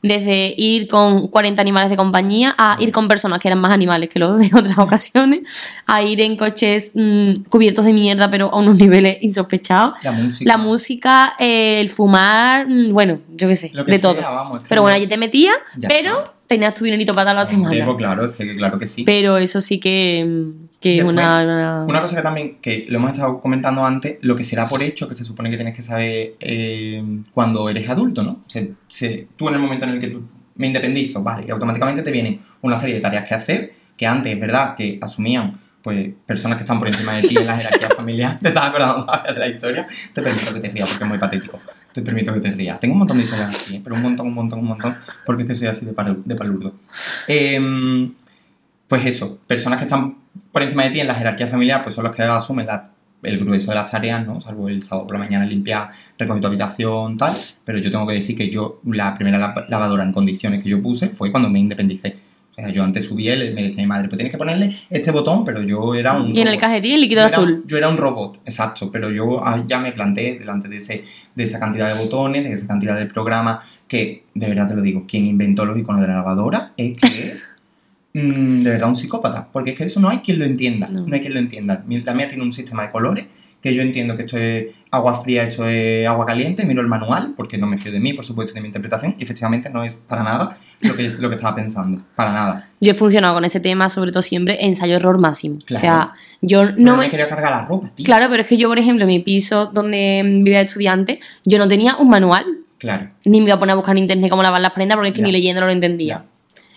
desde ir con 40 animales de compañía a ir con personas que eran más animales que los de otras ocasiones, a ir en coches mm, cubiertos de mierda, pero a unos niveles insospechados. La música. La música, eh, el fumar, mm, bueno, yo qué sé, de sea, todo. vamos, es que pero bueno, no- allí te metías, pero está. Tenías tu dinerito para dar la semana. pues claro, es que, claro que sí. Pero eso sí que, mm, que es una, una- Una cosa que también, que lo hemos estado comentando antes, lo que se da por hecho, que se supone que tienes que saber eh, cuando eres adulto, ¿no? O sea, se- tú en el momento en el que tú me independizo, vale, y automáticamente te vienen una serie de tareas que hacer, que antes es verdad que asumían pues personas que están por encima de ti en la jerarquía familiar, te estás acordando de la historia, te permito que te rías porque es muy patético. Te permito que te rías. Tengo un montón de historias así, ¿eh? pero un montón, un montón, un montón, porque es que soy así de, de palurdo. Em, pues eso, personas que están por encima de ti en la jerarquía familiar, pues son los que asumen la- el grueso de las tareas, ¿no? Salvo el sábado por la mañana limpiar, recoger tu habitación, tal. Pero yo tengo que decir que yo, la primera la- lavadora en condiciones que yo puse fue cuando me independicé. O sea, yo antes subí, él me decía mi madre, pues tienes que ponerle este botón, pero yo era un. Y en el cajetín el líquido Yo era, azul. yo era un robot, exacto, pero yo ah, ya me planté delante de, ese, de esa cantidad de botones, de esa cantidad de programas, que de verdad te lo digo, quien inventó los iconos de la lavadora es que es mm, de verdad un psicópata, porque es que eso no hay quien lo entienda, No. no, hay quien lo entienda. La mía tiene un sistema de colores, que yo entiendo que esto es agua fría, esto es agua caliente, miro el manual, porque no me fío de mí, por supuesto, de mi interpretación, y efectivamente no es para nada lo que, lo que estaba pensando, para nada. Yo he funcionado con ese tema, sobre todo siempre, ensayo-error máximo. Claro. O sea, yo No, no me... quería cargar la ropa, tío. Claro, pero es que yo, por ejemplo, en mi piso donde vivía estudiante, yo no tenía un manual, Claro. ni me iba a poner a buscar en internet cómo lavar las prendas, porque es que Ya. ni leyendo no lo entendía.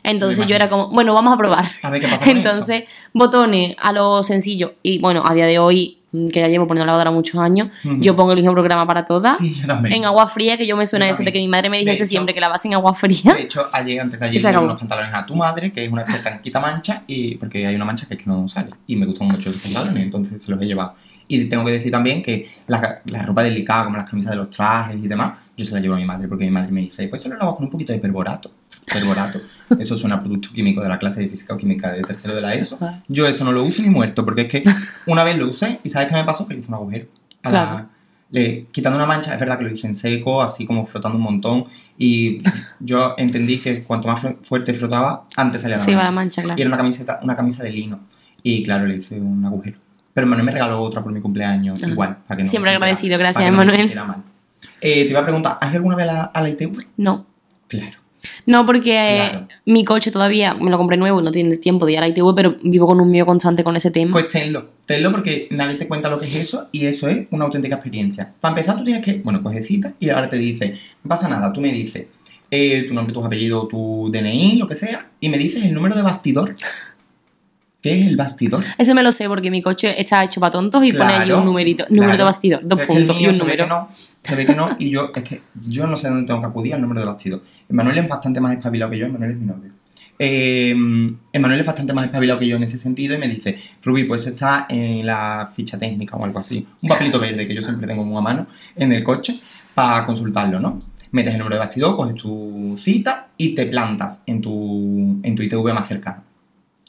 Entonces yo era como, bueno, vamos a probar. A ver qué pasa Entonces, botones a lo sencillo. Y bueno, a día de hoy, que ya llevo poniendo lavadora muchos años, yo pongo el mismo programa para todas. Sí, yo también. En agua fría, que yo me suena Yo eso de que mi madre me dijese hecho- siempre que lavas en agua fría. De hecho, ayer, antes de ayer, le unos pantalones a tu madre, que es una experta en quita mancha, y porque hay una mancha que es que no sale. Y me gustan mucho esos pantalones, entonces se los he llevado. Y tengo que decir también que la, la ropa delicada, como las camisas de los trajes y demás, yo se la llevo a mi madre, porque mi madre me dice, pues eso lo lavas con un poquito de perborato. Perborato. Eso suena a producto químico de la clase de física o química de tercero de la ESO. Yo eso no lo uso ni muerto, porque es que una vez lo usé y ¿sabes qué me pasó? Que le hice un agujero. A la- Claro. le- quitando una mancha, es verdad que lo hice en seco, así como flotando un montón. Y yo entendí que cuanto más fu- fuerte flotaba, antes salía la Se iba mancha. la mancha, claro. Y era una camiseta, una camisa de lino. Y claro, le hice un agujero. Pero Manuel me regaló otra por mi cumpleaños, Ah. igual. Para que no Siempre agradecido, gracias, no Manuel. mal. Eh, te iba a preguntar, ¿has ido alguna vez a la, a la ITV? No. Claro. No, porque eh, Claro. mi coche todavía me lo compré nuevo y no tiene tiempo de ir a la ITV, pero vivo con un miedo constante con ese tema. Pues tenlo, tenlo porque nadie te cuenta lo que es eso y eso es una auténtica experiencia. Para empezar, tú tienes que, bueno, coges cita y ahora te dice, no pasa nada, tú me dices eh, tu nombre, tus apellidos, tu DNI, lo que sea, y me dices el número de bastidor. ¿Qué es el bastidor? Ese me lo sé porque mi coche está hecho para tontos y pone allí Claro, un numerito, número claro. de bastidor, dos Pero es que el puntos y un se ve número. que no, se ve que no, y yo, es que yo no sé dónde tengo que acudir al número de bastidor. Manuel es bastante más espabilado que yo, Manuel es mi novio. Eh, Emanuel es bastante más espabilado que yo en ese sentido y me dice, Ruby, pues eso está en la ficha técnica o algo así. Un papelito verde que yo siempre tengo muy a mano en el coche para consultarlo, ¿no? Metes el número de bastidor, coges tu cita y te plantas en tu, en tu ITV más cercano.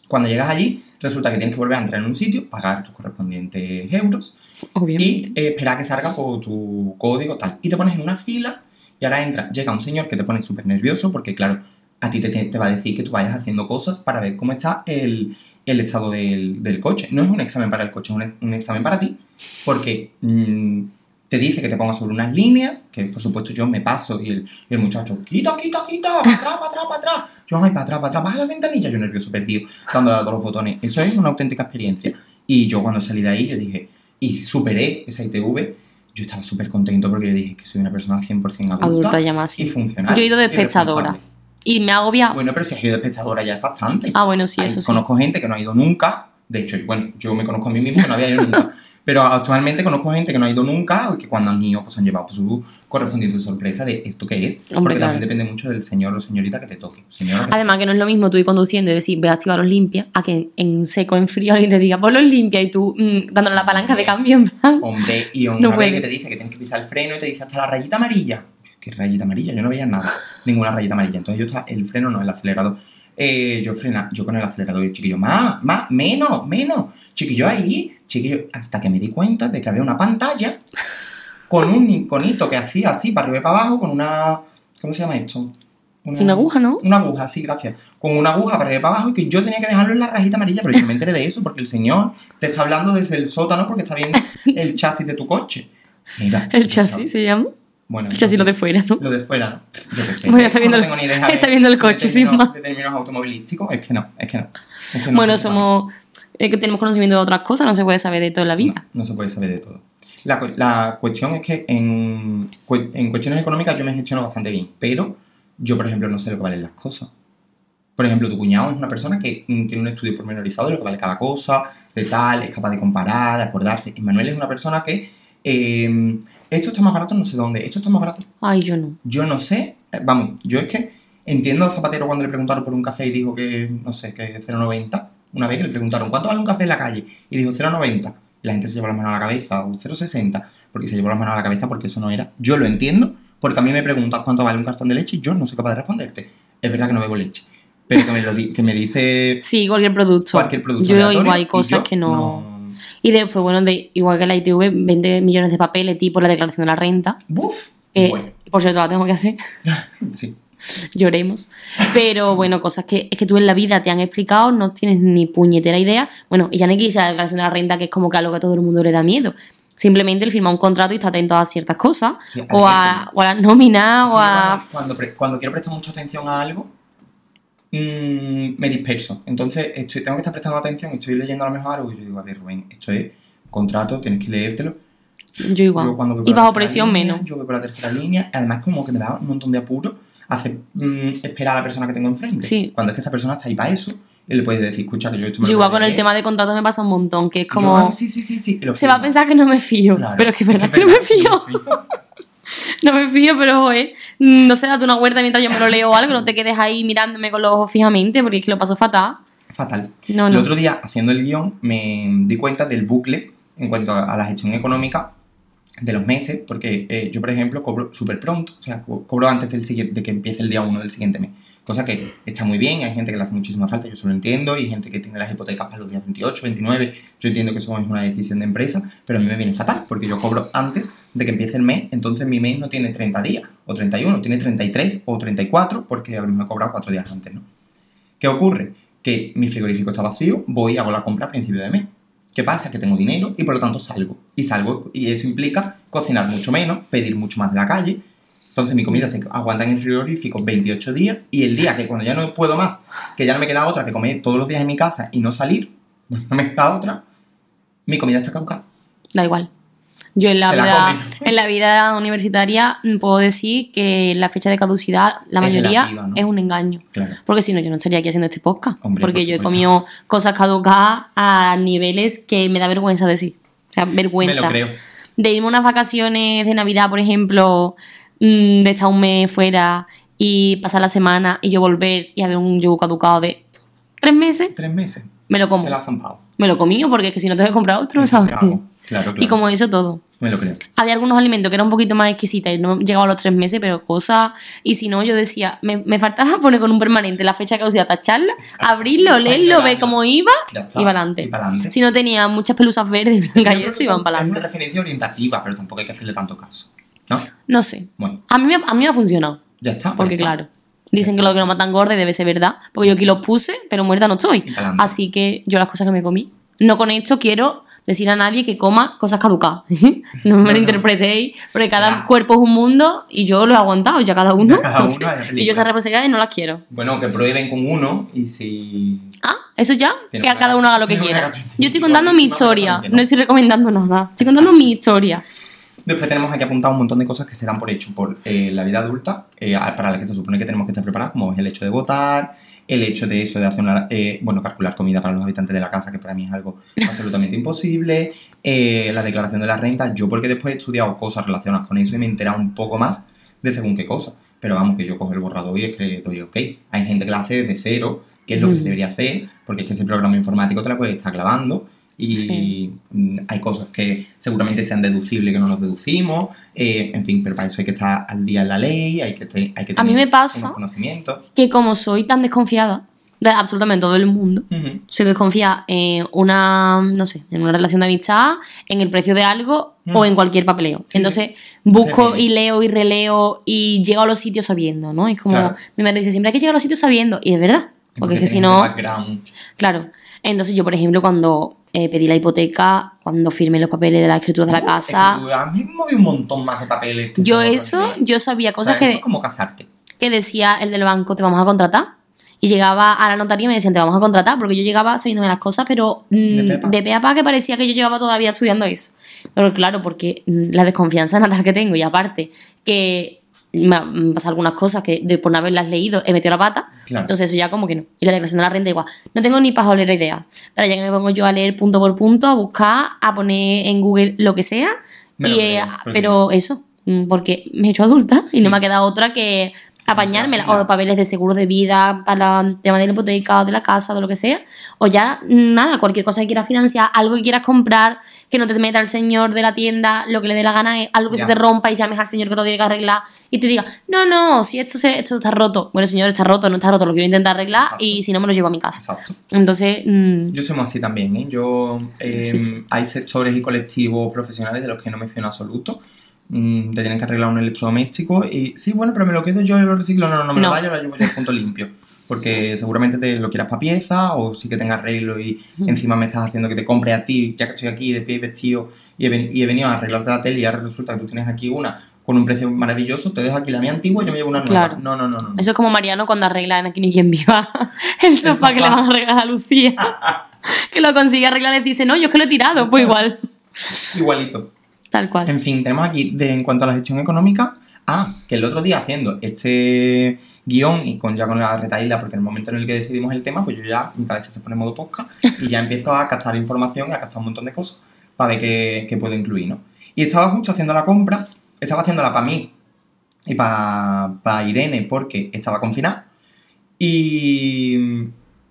Cuando llegas allí, resulta que tienes que volver a entrar en un sitio, pagar tus correspondientes euros Obviamente. y eh, esperar a que salga por tu código tal. Y te pones en una fila y ahora entra, llega un señor que te pone súper nervioso porque, claro, a ti te, va a decir que tú vayas haciendo cosas para ver cómo está el, el estado del, del coche. No es un examen para el coche, es un, un examen para ti porque mm, te dice que te pongas sobre unas líneas, que por supuesto yo me paso y el, y el muchacho, quita, quita, quita, para atrás, para atrás, para atrás. Yo, ay, para atrás, para atrás, baja la ventanilla, yo nervioso perdido, dándole a todos los botones. Eso es una auténtica experiencia. Y yo cuando salí de ahí, yo dije, y superé esa ITV, yo estaba súper contento porque yo dije que soy una persona 100% adulta, Adulta ya más, y sí. funcional. Yo he ido de y espectadora. Y me ha agobiado. Bueno, pero si has ido de espectadora ya es bastante. ah, bueno, sí, Hay- eso sí. Conozco gente que no ha ido nunca. De hecho, bueno, yo me conozco a mí mismo que no había ido nunca. Pero actualmente conozco gente que no ha ido nunca y que cuando han ido pues han llevado pues, su correspondiente sorpresa de esto que es. Hombre, porque claro. también depende mucho del señor o señorita que te toque. Señora que Además que no es lo mismo tú ir conduciendo y decir, ve a activaros limpia, a que en seco, en frío alguien te diga, ponlos limpia y tú mm, dándole la palanca de cambio en plan. Hombre, y una No vez que te dice que tienes que pisar el freno y te dice hasta la rayita amarilla. ¿Qué rayita amarilla? Yo no veía nada, ninguna rayita amarilla. Entonces yo estaba, el freno no, el acelerador. Eh, yo frena, yo con el acelerador y el chiquillo, más, más, menos, menos. Chiquillo ahí, chiquillo, hasta que me di cuenta de que había una pantalla con un iconito que hacía así, para arriba y para abajo, con una. ¿Cómo se llama esto? Una aguja, ¿no? Una aguja, sí, gracias. Con una aguja para arriba y para abajo y que yo tenía que dejarlo en la rayita amarilla, pero yo me enteré de eso porque el señor te está hablando desde el sótano porque está viendo el chasis de tu coche. Mira. El chasis se llama. Bueno, El chasis lo de fuera, ¿no? Lo de fuera, ¿no? Yo qué sé. Bueno, está viendo no el- tengo ni idea está de- viendo el coche, sin más. De términos automovilísticos, es que no, es que no. Es que no bueno, somos. Es que tenemos conocimiento de otras cosas, no se puede saber de toda la vida. No, no se puede saber de todo. La, la cuestión es que en, en cuestiones económicas yo me gestiono bastante bien, pero yo, por ejemplo, no sé lo que valen las cosas. Por ejemplo, tu cuñado es una persona que mm, tiene un estudio pormenorizado de lo que vale cada cosa, de tal, es capaz de comparar, de acordarse. Y Manuel es una persona que eh, esto está más barato no sé dónde, esto está más barato Ay, yo no. Yo no sé, eh, vamos, yo es que entiendo a Zapatero cuando le preguntaron por un café y dijo que, no sé, que es 0,90. Una vez que le preguntaron, ¿cuánto vale un café en la calle? Y dijo 0,90. Y la gente se llevó las manos a la cabeza, o 0,60, porque se llevó las manos a la cabeza porque eso no era. Yo lo entiendo, porque a mí me preguntas cuánto vale un cartón de leche y yo no soy capaz de responderte. Es verdad que no bebo leche, pero que me, lo di- que me dice Sí, cualquier producto. cualquier producto Yo igual hay cosas que no... Y después, bueno, de, igual que la ITV, 20 millones de papeles tipo la declaración de la renta. Buf, Que, bueno, por cierto, la tengo que hacer. sí. Lloremos. Pero bueno, cosas que es que tú en la vida te han explicado, no tienes ni puñetera idea. Bueno, y ya no hay que irse a la declaración de la renta, que es como que algo que a todo el mundo le da miedo. Simplemente él firma un contrato y está atento a ciertas cosas. Sí, o, a, o a la nómina, o a. Cuando, cuando quiero prestar mucha atención a algo, mm, me disperso. Entonces, estoy, tengo que estar prestando atención, estoy leyendo a lo mejor algo y yo digo, a ver, Rubén, esto es contrato, tienes que leértelo. Yo igual. Yo Y bajo presión línea, menos. Yo voy por la tercera línea, además como que me da un montón de apuro hacer mm, esperar a la persona que tengo enfrente. Sí. Cuando es que esa persona está ahí para eso, y le puedes decir, escucha, que yo esto me Yo igual con el leer". tema de contrato me pasa un montón, que es Y yo, como. "Ay, sí, sí, sí, Se va a pensar que no me fío. Claro. Pero es que es verdad que no me fío. No me fío, pero joder, no sé, date una huerta mientras yo me lo leo o algo, no te quedes ahí mirándome con los ojos fijamente, porque es que lo paso fatal. Fatal. No, El otro día, haciendo el guion, me di cuenta del bucle en cuanto a la gestión económica de los meses, porque eh, yo, por ejemplo, cobro súper pronto, o sea, co- cobro antes del siguiente, de que empiece el día 1 del siguiente mes. Cosa que está muy bien, hay gente que le hace muchísima falta, yo eso lo entiendo, y hay gente que tiene las hipotecas para los días 28, 29, yo entiendo que eso es una decisión de empresa, pero a mí me viene fatal, porque yo cobro antes de que empiece el mes, entonces mi mes no tiene 30 días, o 31, tiene 33 o 34, porque a lo mejor he cobrado 4 días antes, ¿no? ¿Qué ocurre? Que mi frigorífico está vacío, voy y hago la compra a principio de mes. ¿Qué pasa? Que tengo dinero y por lo tanto salgo. Y salgo, y eso implica cocinar mucho menos, pedir mucho más de la calle. Entonces mi comida se aguanta en el frigorífico 28 días y el día que cuando ya no puedo más, que ya no me queda otra que comer todos los días en mi casa y no salir, no me queda otra, mi comida está caducada. Da igual. Yo en la, Te la en la vida universitaria puedo decir que la fecha de caducidad, la Es mayoría, relativa, ¿no? es un engaño. Claro. Porque si no, yo no estaría aquí haciendo este podcast. Hombre, porque por yo he comido cosas caducadas a niveles que me da vergüenza decir. O sea, vergüenza. Me lo creo. De irme a unas vacaciones de Navidad, por ejemplo, mm, de estar un mes fuera y pasar la semana y yo volver y haber un yogur caducado de tres meses, Tres meses. me lo como. Te la has zampado. Me lo comí porque es que si no tengo que comprar otro, ¿sabes? Claro, claro, claro. Y como eso todo. Me lo creo. Había algunos alimentos que eran un poquito más exquisitas y no llegaba a los tres meses, pero cosas. Y si no, yo decía, me, me faltaba poner con un permanente la fecha de caducidad, tacharla, abrirlo, leerlo, ver cómo iba y para adelante. Y. Si no tenía muchas pelusas verdes, blancas y creo eso, que iban para Es una adelante. referencia orientativa, pero tampoco hay que hacerle tanto caso. ¿No? No sé. Bueno, A mí, me- a mí me ha funcionado. ya está. Porque, ya está. claro, dicen que lo que no matan gorda y debe ser verdad. Porque yo aquí los puse, pero muerta no estoy. Y. Así que yo las cosas que me comí. No con esto quiero decir a nadie que coma cosas caducadas. no me no. lo interpretéis, porque cada cuerpo es un mundo y yo lo he aguantado, ya cada uno. Ya cada no sé. y yo esa responsabilidad y no la quiero. Bueno, que prueben con uno y si. Ah, eso ya, Tiene que a cada uno haga lo que quiera. Yo estoy contando mi historia, no estoy recomendando nada. Estoy contando mi historia. Después tenemos aquí apuntado un montón de cosas que se dan por hecho por eh, la vida adulta, eh, para la que se supone que tenemos que estar preparados, como es el hecho de votar, el hecho de eso de hacer una, eh, bueno, calcular comida para los habitantes de la casa, que para mí es algo absolutamente imposible, eh, la declaración de la renta, yo porque después he estudiado cosas relacionadas con eso y me he enterado un poco más de según qué cosa. Pero vamos, que yo cojo el borrador y es que doy ok. Hay gente que la hace desde cero, que es lo que se debería hacer, porque es que ese programa informático te la puede estar clavando y Sí. mm, hay cosas que seguramente sean deducibles que no nos deducimos, eh, en fin, pero para eso hay que estar al día en la ley, hay que, hay que A mí me pasa- conocimientos. Que como soy tan desconfiada de absolutamente todo el mundo, Ujú. soy desconfiada en una, no sé, en una relación de amistad, en el precio de algo o en cualquier papeleo. Sí, Entonces busco y leo y releo y llego a los sitios sabiendo, ¿no? Es como, Claro. mi madre dice, siempre hay que llegar a los sitios sabiendo. Y es verdad, porque, es que si no, background. claro. Entonces yo, por ejemplo, cuando eh, pedí la hipoteca, cuando firmé los papeles de la escritura de la Uh, casa, a mí me moví un montón más de papeles. que yo eso, yo sabía O sea, cosas eso que... es como casarte. que decía el del banco, te vamos a contratar. Y llegaba a la notaría y me decían, te vamos a contratar, porque yo llegaba sabiéndome las cosas, pero mm, De pe a pa que parecía que yo llevaba todavía estudiando eso. Pero claro, porque mm, la desconfianza natal que tengo, y aparte que me ha- me pasan algunas cosas que de por no haberlas leído he metido la pata, Claro. entonces eso ya como que no. Y la declaración de la renta igual. No tengo ni pajolera idea. Pero ya que me pongo yo a leer punto por punto, a buscar, a poner en Google lo que sea, y, creo, pero eso, mm, porque me he hecho adulta y Sí. no me ha quedado otra que apañármela. O papeles de seguro de vida para el tema de la hipoteca de la casa, de lo que sea. O ya, nada, cualquier cosa que quieras financiar, algo que quieras comprar, que no te meta el señor de la tienda, lo que le dé la gana es algo que Ya. se te rompa y llames al señor que todo tiene que arreglar y te diga, no, no, si esto, se, esto está roto. Bueno, señor, está roto, no está roto, lo quiero intentar arreglar Exacto. y si no me lo llevo a mi casa. Exacto. Entonces, mm, Yo soy así también, ¿eh? Yo, eh, Sí, sí. hay sectores y colectivos profesionales de los que no me fío en absoluto. Mm, te tienen que arreglar un electrodoméstico y sí, bueno, pero me lo quedo yo y lo reciclo. No, no, no me No. lo da, yo lo llevo yo al punto limpio. Porque seguramente te lo quieras para pieza o sí que tenga arreglo y encima me estás haciendo que te compre a ti, ya que estoy aquí de pie y vestido y he, ven- y he venido a arreglarte la tele y ahora resulta que tú tienes aquí una con un precio maravilloso, te dejo aquí la mía antigua y yo me llevo una nueva. Claro. No, no, no, no. eso es como Mariano cuando arregla en Aquí ni quien viva el sofá que le van a regalar a Lucía. que lo consigue arreglar y dice, no, yo es que lo he tirado. Pues igual. Igualito. Tal cual. En fin, tenemos aquí, de, en cuanto a la gestión económica, ah, que el otro día haciendo este guion y con ya con la retaíla, porque en el momento en el que decidimos el tema, pues yo ya, mi cabeza se pone en modo podcast y ya empiezo a captar información a captar un montón de cosas para ver qué, puedo incluir, ¿no? Y estaba justo haciendo la compra, estaba haciéndola para mí y para Irene porque estaba confinada y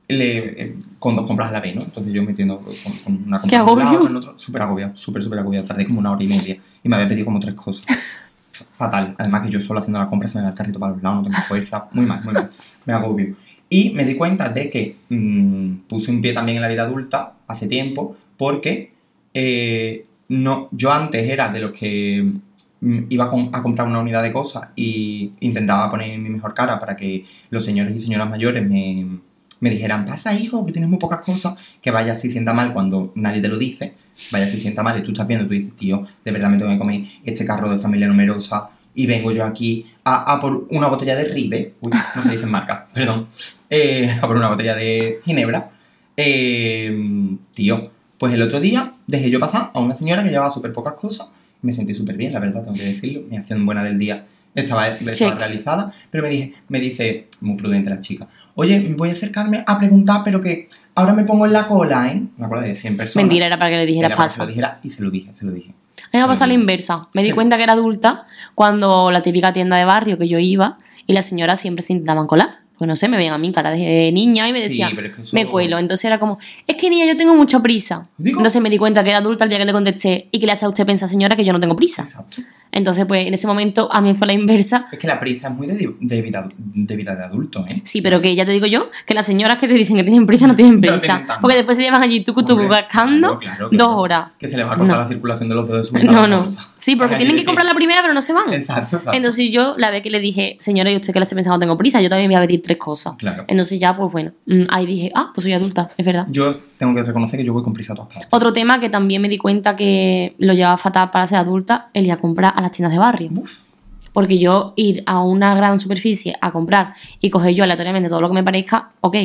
le, con dos compras a la vez, ¿no? Entonces yo metiendo con, con una compra Qué agobio. con otro, súper agobiado, súper, súper agobiado. Tardé como una hora y media y me había pedido como tres cosas. Fatal. Además que yo solo haciendo la compra se me va el carrito para los lados, no tengo fuerza. Muy mal, muy mal. Me agobio. Y me di cuenta de que mm, puse un pie también en la vida adulta hace tiempo porque eh, no, yo antes era de los que mm, iba a comprar una unidad de cosas y intentaba poner mi mejor cara para que los señores y señoras mayores me, me dijeran, pasa hijo, que tienes muy pocas cosas, que vaya si sienta mal cuando nadie te lo dice, vaya si sienta mal y tú estás viendo, tú dices, tío, de verdad me tengo que comer este carro de familia numerosa y vengo yo aquí a, a por una botella de Ribe, uy, no se dice en marca, perdón, eh, a por una botella de Ginebra, eh, tío, pues el otro día dejé yo pasar a una señora que llevaba súper pocas cosas, me sentí súper bien, la verdad, tengo que decirlo, mi acción buena del día estaba, estaba realizada, pero me, dije, me dice, muy prudente la chica, oye, voy a acercarme a preguntar, pero que ahora me pongo en la cola, ¿eh? Una cola de 100 personas. Mentira, era para que le dijeras se pasa. lo dijera y se lo dije, se lo dije. A mí me pasado la inversa. Me di Sí. cuenta que era adulta cuando la típica tienda de barrio que yo iba y las señoras siempre se intentaban colar. Pues no sé, me veían a mí cara de niña y me decían, pero es que eso- me cuelo. Entonces era como, es que niña, yo tengo mucha prisa. Digo- Entonces me di cuenta que era adulta el día que le contesté y que le hace a usted pensar, señora, que yo no tengo prisa. Exacto. Entonces, pues en ese momento a mí fue la inversa. Es que la prisa es muy de, de vida, de vida de adulto, ¿eh? Sí, pero que ya te digo yo, que las señoras que te dicen que tienen prisa no tienen prisa. porque después se llevan allí tucu tucu cascando claro, claro, dos horas. Que se le va a cortar No. la circulación de los dedos. No, no. Sí, porque tienen que comprar la primera, pero no se van. Exacto, exacto. Entonces yo la vez que le dije, señora, ¿y usted qué le hace pensar no tengo prisa? Yo también voy a pedir tres cosas. Claro. Entonces ya, pues bueno, mm, ahí dije, ah, pues soy adulta, es verdad. Yo tengo que reconocer que yo voy con prisa a todas partes. Otro tema que también me di cuenta que lo llevaba fatal para ser adulta, el ir a comprar a las tiendas de barrio. Uf. Porque yo ir a una gran superficie a comprar y coger yo aleatoriamente todo lo que me parezca, ok.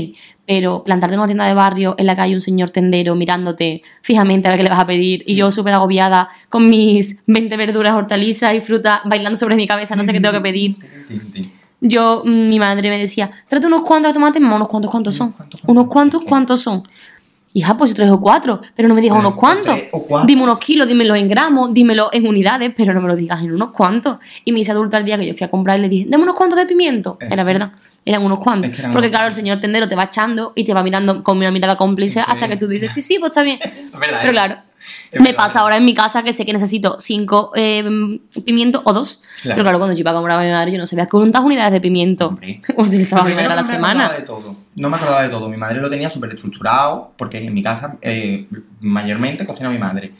Pero plantarte en una tienda de barrio en la que hay un señor tendero mirándote fijamente a ver qué le vas a pedir y yo súper agobiada con mis 20 verduras, hortalizas y frutas bailando sobre mi cabeza, no sé qué tengo que pedir. Yo, mi madre me decía, trate unos cuantos de tomates, mamá, unos cuantos, ¿cuántos son? Unos cuantos, cuantos. cuantos, ¿cuántos son? Hija, pues tres o cuatro, pero no me digas unos cuantos. Dime unos kilos, dímelo en gramos, dímelo en unidades, pero no me lo digas en unos cuantos. Y me hice adulta el día que yo fui a comprar y le dije, dame unos cuantos de pimiento. Eso. Era verdad, eran unos cuantos. Es que eran Porque unos claro, el señor tendero te va echando y te va mirando con una mirada cómplice hasta que tú dices, sí, sí, pues está bien. Es verdad, Pero claro, me pasa ahora en mi casa que sé que necesito cinco eh, pimientos o dos. Claro. Pero claro, cuando yo iba a comprar a mi madre, yo no sabía cuántas unidades de pimiento Hombre. utilizaba mi madre a la que no me semana. acordaba de todo. No me acordaba de todo. Mi madre lo tenía súper estructurado porque en mi casa eh, mayormente cocina mi madre.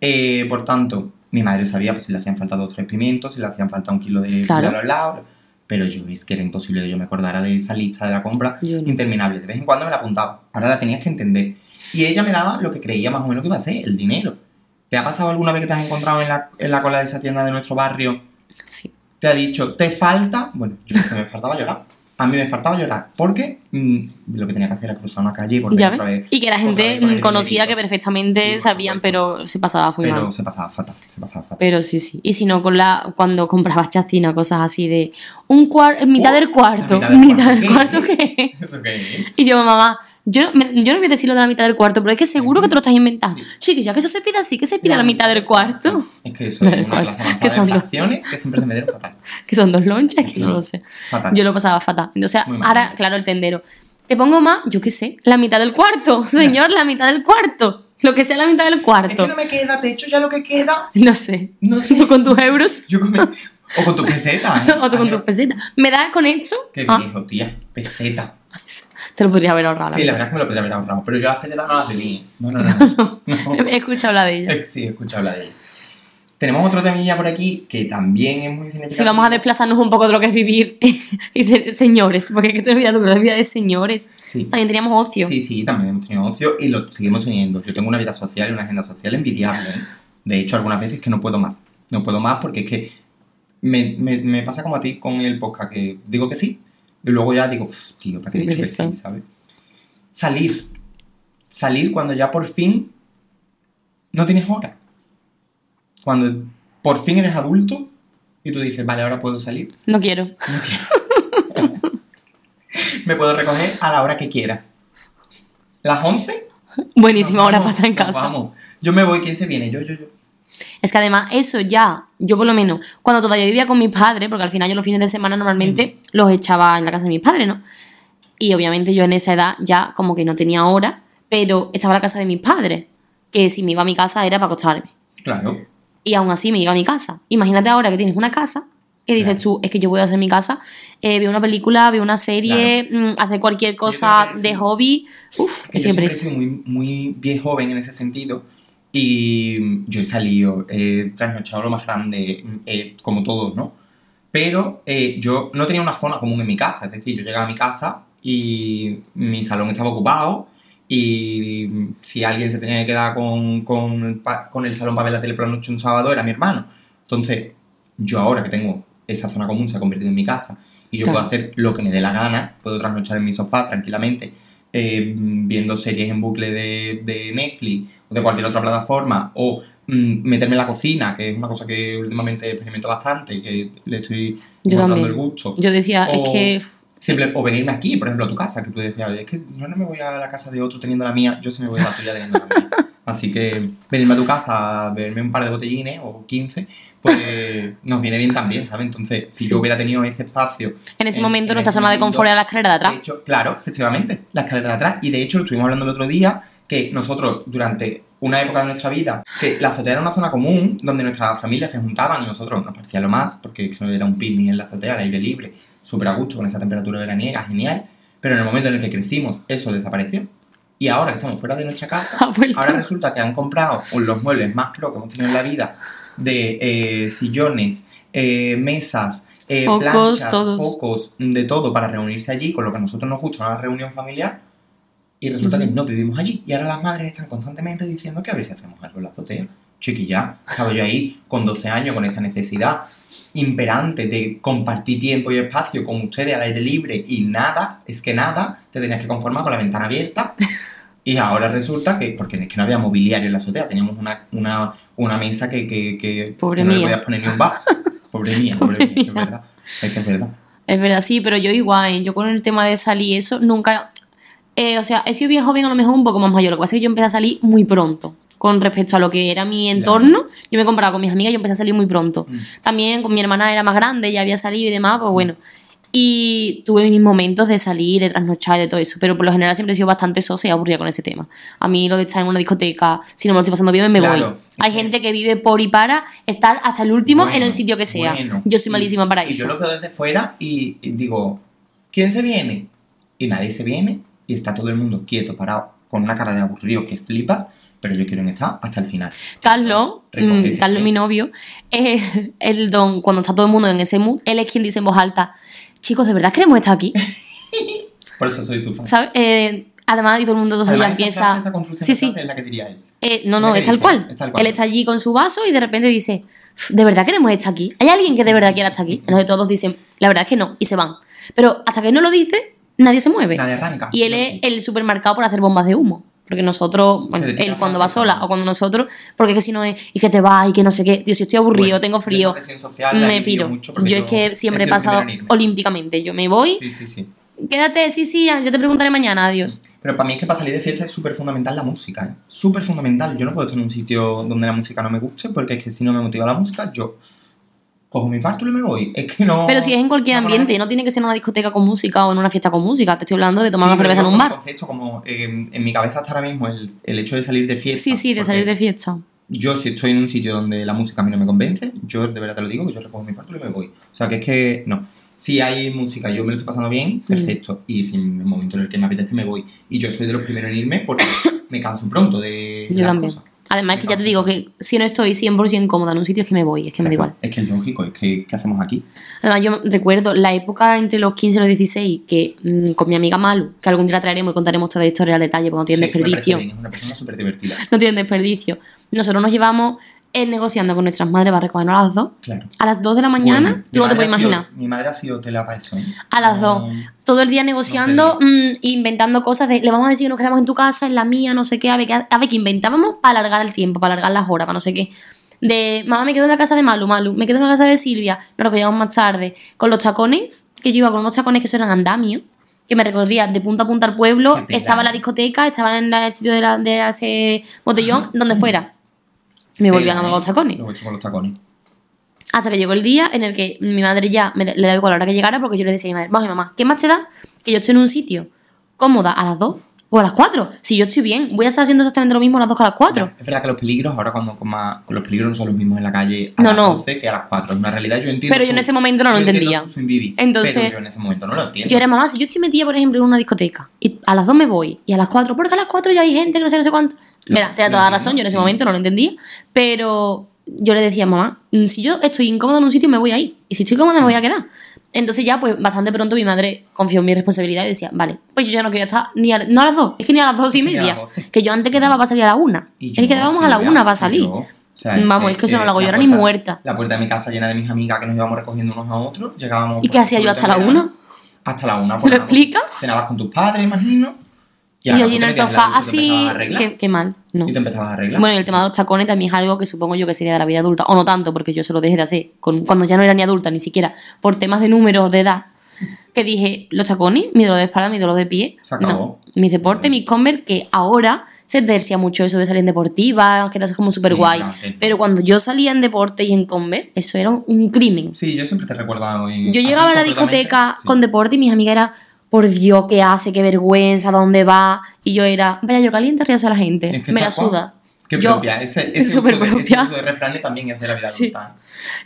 Eh, por tanto, mi madre sabía pues, si le hacían falta dos o tres pimientos, si le hacían falta un kilo de Claro. de los lados. Pero yo es que era imposible que yo me acordara de esa lista de la compra no. interminable. De vez en cuando me la apuntaba. Ahora la tenías que entender. Y ella me daba lo que creía más o menos que iba a ser, el dinero. ¿Te ha pasado alguna vez que te has encontrado en la, en la cola de esa tienda de nuestro barrio Sí. te ha dicho, te falta, bueno, yo que me faltaba llorar. A mí me faltaba llorar, porque mm, lo que tenía que hacer era cruzar una calle y volver otra vez. Y que la gente conocía que perfectamente Sí, sabían, supuesto. pero se pasaba muy Pero mal. se pasaba fatal, se pasaba fatal. Pero sí, sí. Y si no, con la, cuando comprabas chacina, cosas así de un cuarto, mitad Oh, del cuarto, mitad del cuarto, ¿qué ¿qué? es? ¿Eso qué? Y yo, mamá, yo, me- yo no voy a decir lo de la mitad del cuarto, pero es que seguro que te lo estás inventando. Sí. Chiquilla, que eso se pide así, que se pide la mitad del cuarto. Es que eso es una clase Que son de dos. fracciones que siempre se me dieron fatal. Que son dos lonchas, que no Sí. lo sé. Fatal. Yo lo pasaba fatal. Entonces, Muy mal. ahora, claro, el tendero. Te pongo más, yo qué sé, la mitad del cuarto. Señor, la mitad del cuarto. Lo que sea la mitad del Es cuarto. que no me queda, te he hecho ya lo que queda. No sé. No sé. Tú con tus euros Yo con mi- O con tu peseta. ¿eh? o tú con tus pesetas. ¿Me das con esto? Qué Ah, viejo, tía. Peseta. te lo podría haber ahorrado. Sí, la verdad es que me lo podría haber ahorrado. Pero yo las pesetas no las viví. No, no, no. no. He escuchado hablar de ella. Sí, he escuchado hablar de ella. Tenemos otro temilla por aquí que también es muy significativo. Si vamos a desplazarnos un poco de lo que es vivir y ser señores, porque es que estoy olvidando que la vida de señores. Sí. También teníamos ocio. Sí, sí, también hemos tenido ocio y lo seguimos teniendo. Yo tengo una vida social y una agenda social envidiable. ¿eh? De hecho, algunas veces que no puedo más. No puedo más porque es que me, me, me pasa como a ti con el podcast, que digo que sí y luego ya digo, "Uf, tío, ¿para qué he dicho que sí? ¿Sabes? Salir. Salir cuando ya por fin no tienes hora. Cuando por fin eres adulto y tú dices, vale, ahora puedo salir. No quiero. Me puedo recoger a la hora que quiera. ¿Las 11? Buenísima hora estar en casa. Vamos. Yo me voy, ¿quién se viene? Yo, yo, yo. Es que además eso ya, yo por lo menos, cuando todavía vivía con mis padres, porque al final yo los fines de semana normalmente los echaba en la casa de mis padres, ¿no? Y obviamente yo en esa edad ya como que no tenía hora, pero estaba en la casa de mis padres, que si me iba a mi casa era para acostarme. Claro. Y aún así me iba a mi casa. Imagínate ahora que tienes una casa que dices Claro. tú, es que yo voy a hacer mi casa, eh, veo una película, veo una serie, mm, hacer cualquier cosa de hobby. Uf, Que yo siempre he sido muy, muy bien joven en ese sentido. Y yo he salido, he trasnochado lo más grande, eh, como todos, ¿no? Pero eh, yo no tenía una zona común en mi casa. Es decir, yo llegaba a mi casa y mi salón estaba ocupado. Y si alguien se tenía que quedar con, con, con el salón para ver la tele por la noche un sábado, era mi hermano. Entonces, yo ahora que tengo esa zona común, se ha convertido en mi casa. Y yo Claro. puedo hacer lo que me dé la gana. Puedo trasnochar en mi sofá tranquilamente eh, viendo series en bucle de, de Netflix o de cualquier otra plataforma, o mm, meterme en la cocina, que es una cosa que últimamente experimento bastante que le estoy encontrando el gusto. Yo decía, O- es que Simple- o venirme aquí, por ejemplo, a tu casa, que tú decías, "Oye, es que yo no me voy a la casa de otro teniendo la mía, yo sí me voy a la tuya teniendo la mía. Así que venirme a tu casa a beberme un par de botellines o 15, pues nos viene bien también, ¿sabes? Entonces, si Sí. yo hubiera tenido ese espacio. En ese en- momento en nuestra zona de confort era la escalera de atrás. De hecho, claro, efectivamente, la escalera de atrás. Y de hecho, lo estuvimos hablando el otro día, que nosotros, durante una época de nuestra vida, que la azotea era una zona común, donde nuestras familias se juntaban y nosotros nos parecía lo más, porque es que no era un picnic en la azotea, al aire libre, súper a gusto, con esa temperatura veraniega, genial. Pero en el momento en el que crecimos, eso desapareció. Y ahora que estamos fuera de nuestra casa, ahora resulta que han comprado los muebles más pro que hemos tenido en la vida, de eh, sillones, eh, mesas, eh, Focos, planchas, todos. focos, de todo para reunirse allí, con lo que a nosotros nos gusta una reunión familiar. Y resulta que no vivimos allí. Y ahora las madres están constantemente diciendo que a ver si hacemos algo en la azotea. Chiquilla, estaba yo ahí con 12 años con esa necesidad imperante de compartir tiempo y espacio con ustedes al aire libre y nada, es que nada, te tenías que conformar con la ventana abierta. Y ahora resulta que, porque es que no había mobiliario en la azotea, teníamos una, una, una mesa que, que, que- Pobre que no le mía. podías poner ni un vaso. Pobre mía, pobre, mía, que es mía. verdad. Es que es verdad. Es verdad, sí, pero yo igual, yo con el tema de salir eso, nunca... eh, o sea, he sido bien joven, a lo mejor un poco más mayor. Lo que pasa es que yo empecé a salir muy pronto. Con respecto a lo que era mi entorno, yo me comparaba con mis amigas, yo empecé a salir muy pronto. Mm. También con mi hermana era más grande, ya había salido y demás, pues bueno. Y tuve mis momentos de salir, de trasnochar y de todo eso, pero por lo general siempre he sido bastante sosa y aburrida con ese tema. A mí lo de estar en una discoteca, si no me lo estoy pasando bien, me Claro. voy. Hay gente que vive por y para estar hasta el último en el sitio que sea. bueno. Yo soy Y- malísima para Y eso. yo lo veo desde fuera y, y digo, ¿quién se viene? Y nadie se viene y está todo el mundo quieto, parado, con una cara de aburrido que flipas, pero yo quiero estar hasta el final. Carlos, mm, Carlos, mi novio, es el don, cuando está todo el mundo en ese mood, él es quien dice en voz alta, chicos, ¿de verdad queremos estar aquí? Por eso soy su fan. ¿Sabes? Eh, además, y todo el mundo entonces ya Además, esa empieza... esa construcción Sí, de sí. es la que diría él. Eh, no, no, es tal cual. es tal cual. Él está allí con su vaso y de repente dice, ¿de verdad queremos estar aquí? ¿Hay alguien que de verdad quiera estar aquí? Entonces todos dicen, la verdad es que no, y se van. Pero hasta que no lo dice, nadie se mueve. Nadie arranca. Y él es sí. el supermercado por hacer bombas de humo. Porque nosotros, bueno, él cuando va sola o cuando nosotros, porque es que si no es, y que te vas y que no sé qué, tío, si estoy aburrido, Bueno, tengo yo frío, social me piro. mucho porque Yo es que siempre he pasado olímpicamente. Yo me voy, Sí, sí, sí. quédate, sí, sí, ya te preguntaré mañana, adiós. Pero para mí es que para salir de fiesta es súper fundamental la música, ¿eh? Súper fundamental. Yo no puedo estar en un sitio donde la música no me guste, porque es que si no me motiva la música, yo cojo mi bártulo y me voy. Es que no... Pero si es en cualquier no ambiente, no tiene que ser en una discoteca con música o en una fiesta con música. Te estoy hablando de tomar Sí, una cerveza en un bar. concepto como eh, en mi cabeza está ahora mismo el, el hecho de salir de fiesta. Sí, sí, de salir de fiesta. Yo si estoy en un sitio donde la música a mí no me convence, yo de verdad te lo digo, que yo recojo mi bártulo y me voy. O sea, que es que no. Si hay música y yo me lo estoy pasando Mm. bien, perfecto. Y si en el momento en el que me apetece me voy. Y yo soy de los primeros en irme porque me canso pronto de Yo las también. cosas. Además, Me es que ya te digo que si no estoy 100% cómoda en un sitio es que me voy, es que me da igual. Es que es lógico, es que ¿qué hacemos aquí? Además, yo recuerdo la época entre los 15 y los 16 que mm, con mi amiga Malu, que algún día la traeremos y contaremos toda la historia al detalle porque no tiene Sí, me desperdicio. bien, es una persona súper divertida. No tiene desperdicio. Nosotros nos llevamos eh, negociando con nuestras madres para recogernos a las 2. Claro. A las 2 de la mañana, Bueno, tú no te puedes sido- imaginar. mi madre ha sido tela para eso. ¿eh? A las No- dos. Todo el día negociando, No mm, inventando cosas de, le vamos a decir que nos quedamos en tu casa, en la mía, no sé qué, a ver, qué- a ver qué inventábamos para alargar el tiempo, para alargar las horas, para no sé qué. De, mamá, me quedo en la casa de Malu, Malu, me quedo en la casa de Silvia, nos lo que llevamos más tarde. Con los tacones, que yo iba con unos tacones que eso eran andamios, que me recorría de punta a punta al pueblo, estaba en la discoteca, estaba en la- el sitio de, la, de ese botellón, donde fuera. Me volví a con los tacones. Lo he hecho con los tacones. Hasta que llegó el día en el que mi madre ya me, le daba igual a la hora que llegara porque yo le decía a mi madre, vamos mamá, ¿qué más te da que yo estoy en un sitio cómoda a las 2 o a las 4? Si yo estoy bien, voy a estar haciendo exactamente lo mismo a las 2 que a las 4. Es verdad que los peligros, ahora cuando con más, los peligros no son los mismos en la calle a No, las no. 12 que a las 4. Es una realidad, yo entiendo. Pero yo en ese momento no lo entendía. Entonces- pero yo en ese momento no lo entiendo. Yo era mamá, si yo estoy metida, por ejemplo, en una discoteca y a las 2 me voy y a las 4, porque a las 4 ya hay gente que no sé, no sé cuánto. Mira, te da toda la razón, yo en ese momento no lo entendía, pero yo le decía, mamá, mm, si yo estoy incómoda en un sitio, me voy a ir. Y si estoy cómoda, me voy a quedar. Entonces ya, pues bastante pronto mi madre confió en mi responsabilidad y decía, vale, pues yo ya no quería estar ni a, no a las 2, es que ni a las 2 y media. 12. Que yo antes quedaba para salir a la 1. Y Es que quedábamos a la 1 para salir. yo, o sea, Vamos, es que eso no lo hago yo ahora ni muerta. La puerta de mi casa llena de mis amigas que nos íbamos recogiendo unos a otros. Llegábamos. ¿Y qué hacía yo hasta la una? 1? Hasta la 1. ¿Me lo explica? Cenabas con tus padres, imagino. Y, allí en el te sofá te así, qué, qué mal, no. Y te empezabas a arreglar. Bueno, y el tema de los tacones también es algo que supongo yo que sería de la vida adulta, o no tanto, porque yo se lo dejé de hacer con- cuando ya no era ni adulta, ni siquiera, por temas de números, de edad, que dije, los tacones, mi dolor de espalda, mi dolor de pie, Se acabó. no, mis deportes, mis Converse, que ahora se tercia mucho eso de salir en deportiva, quedarse como súper guay. claro, sí. Pero cuando yo salía en deporte y en Conver, eso era un crimen. Sí, yo siempre te he recordado. en- Yo llegaba a la discoteca sí. con deporte y mis amigas eran, por Dios, ¿qué hace? ¿Qué vergüenza? ¿Dónde va? Y yo era, vaya, yo caliente, ríase a la gente. Es que Me la suda. Qué yo, propia. Ese, ese, uso ese propia. uso de refranes también es de la vida Sí. adulta.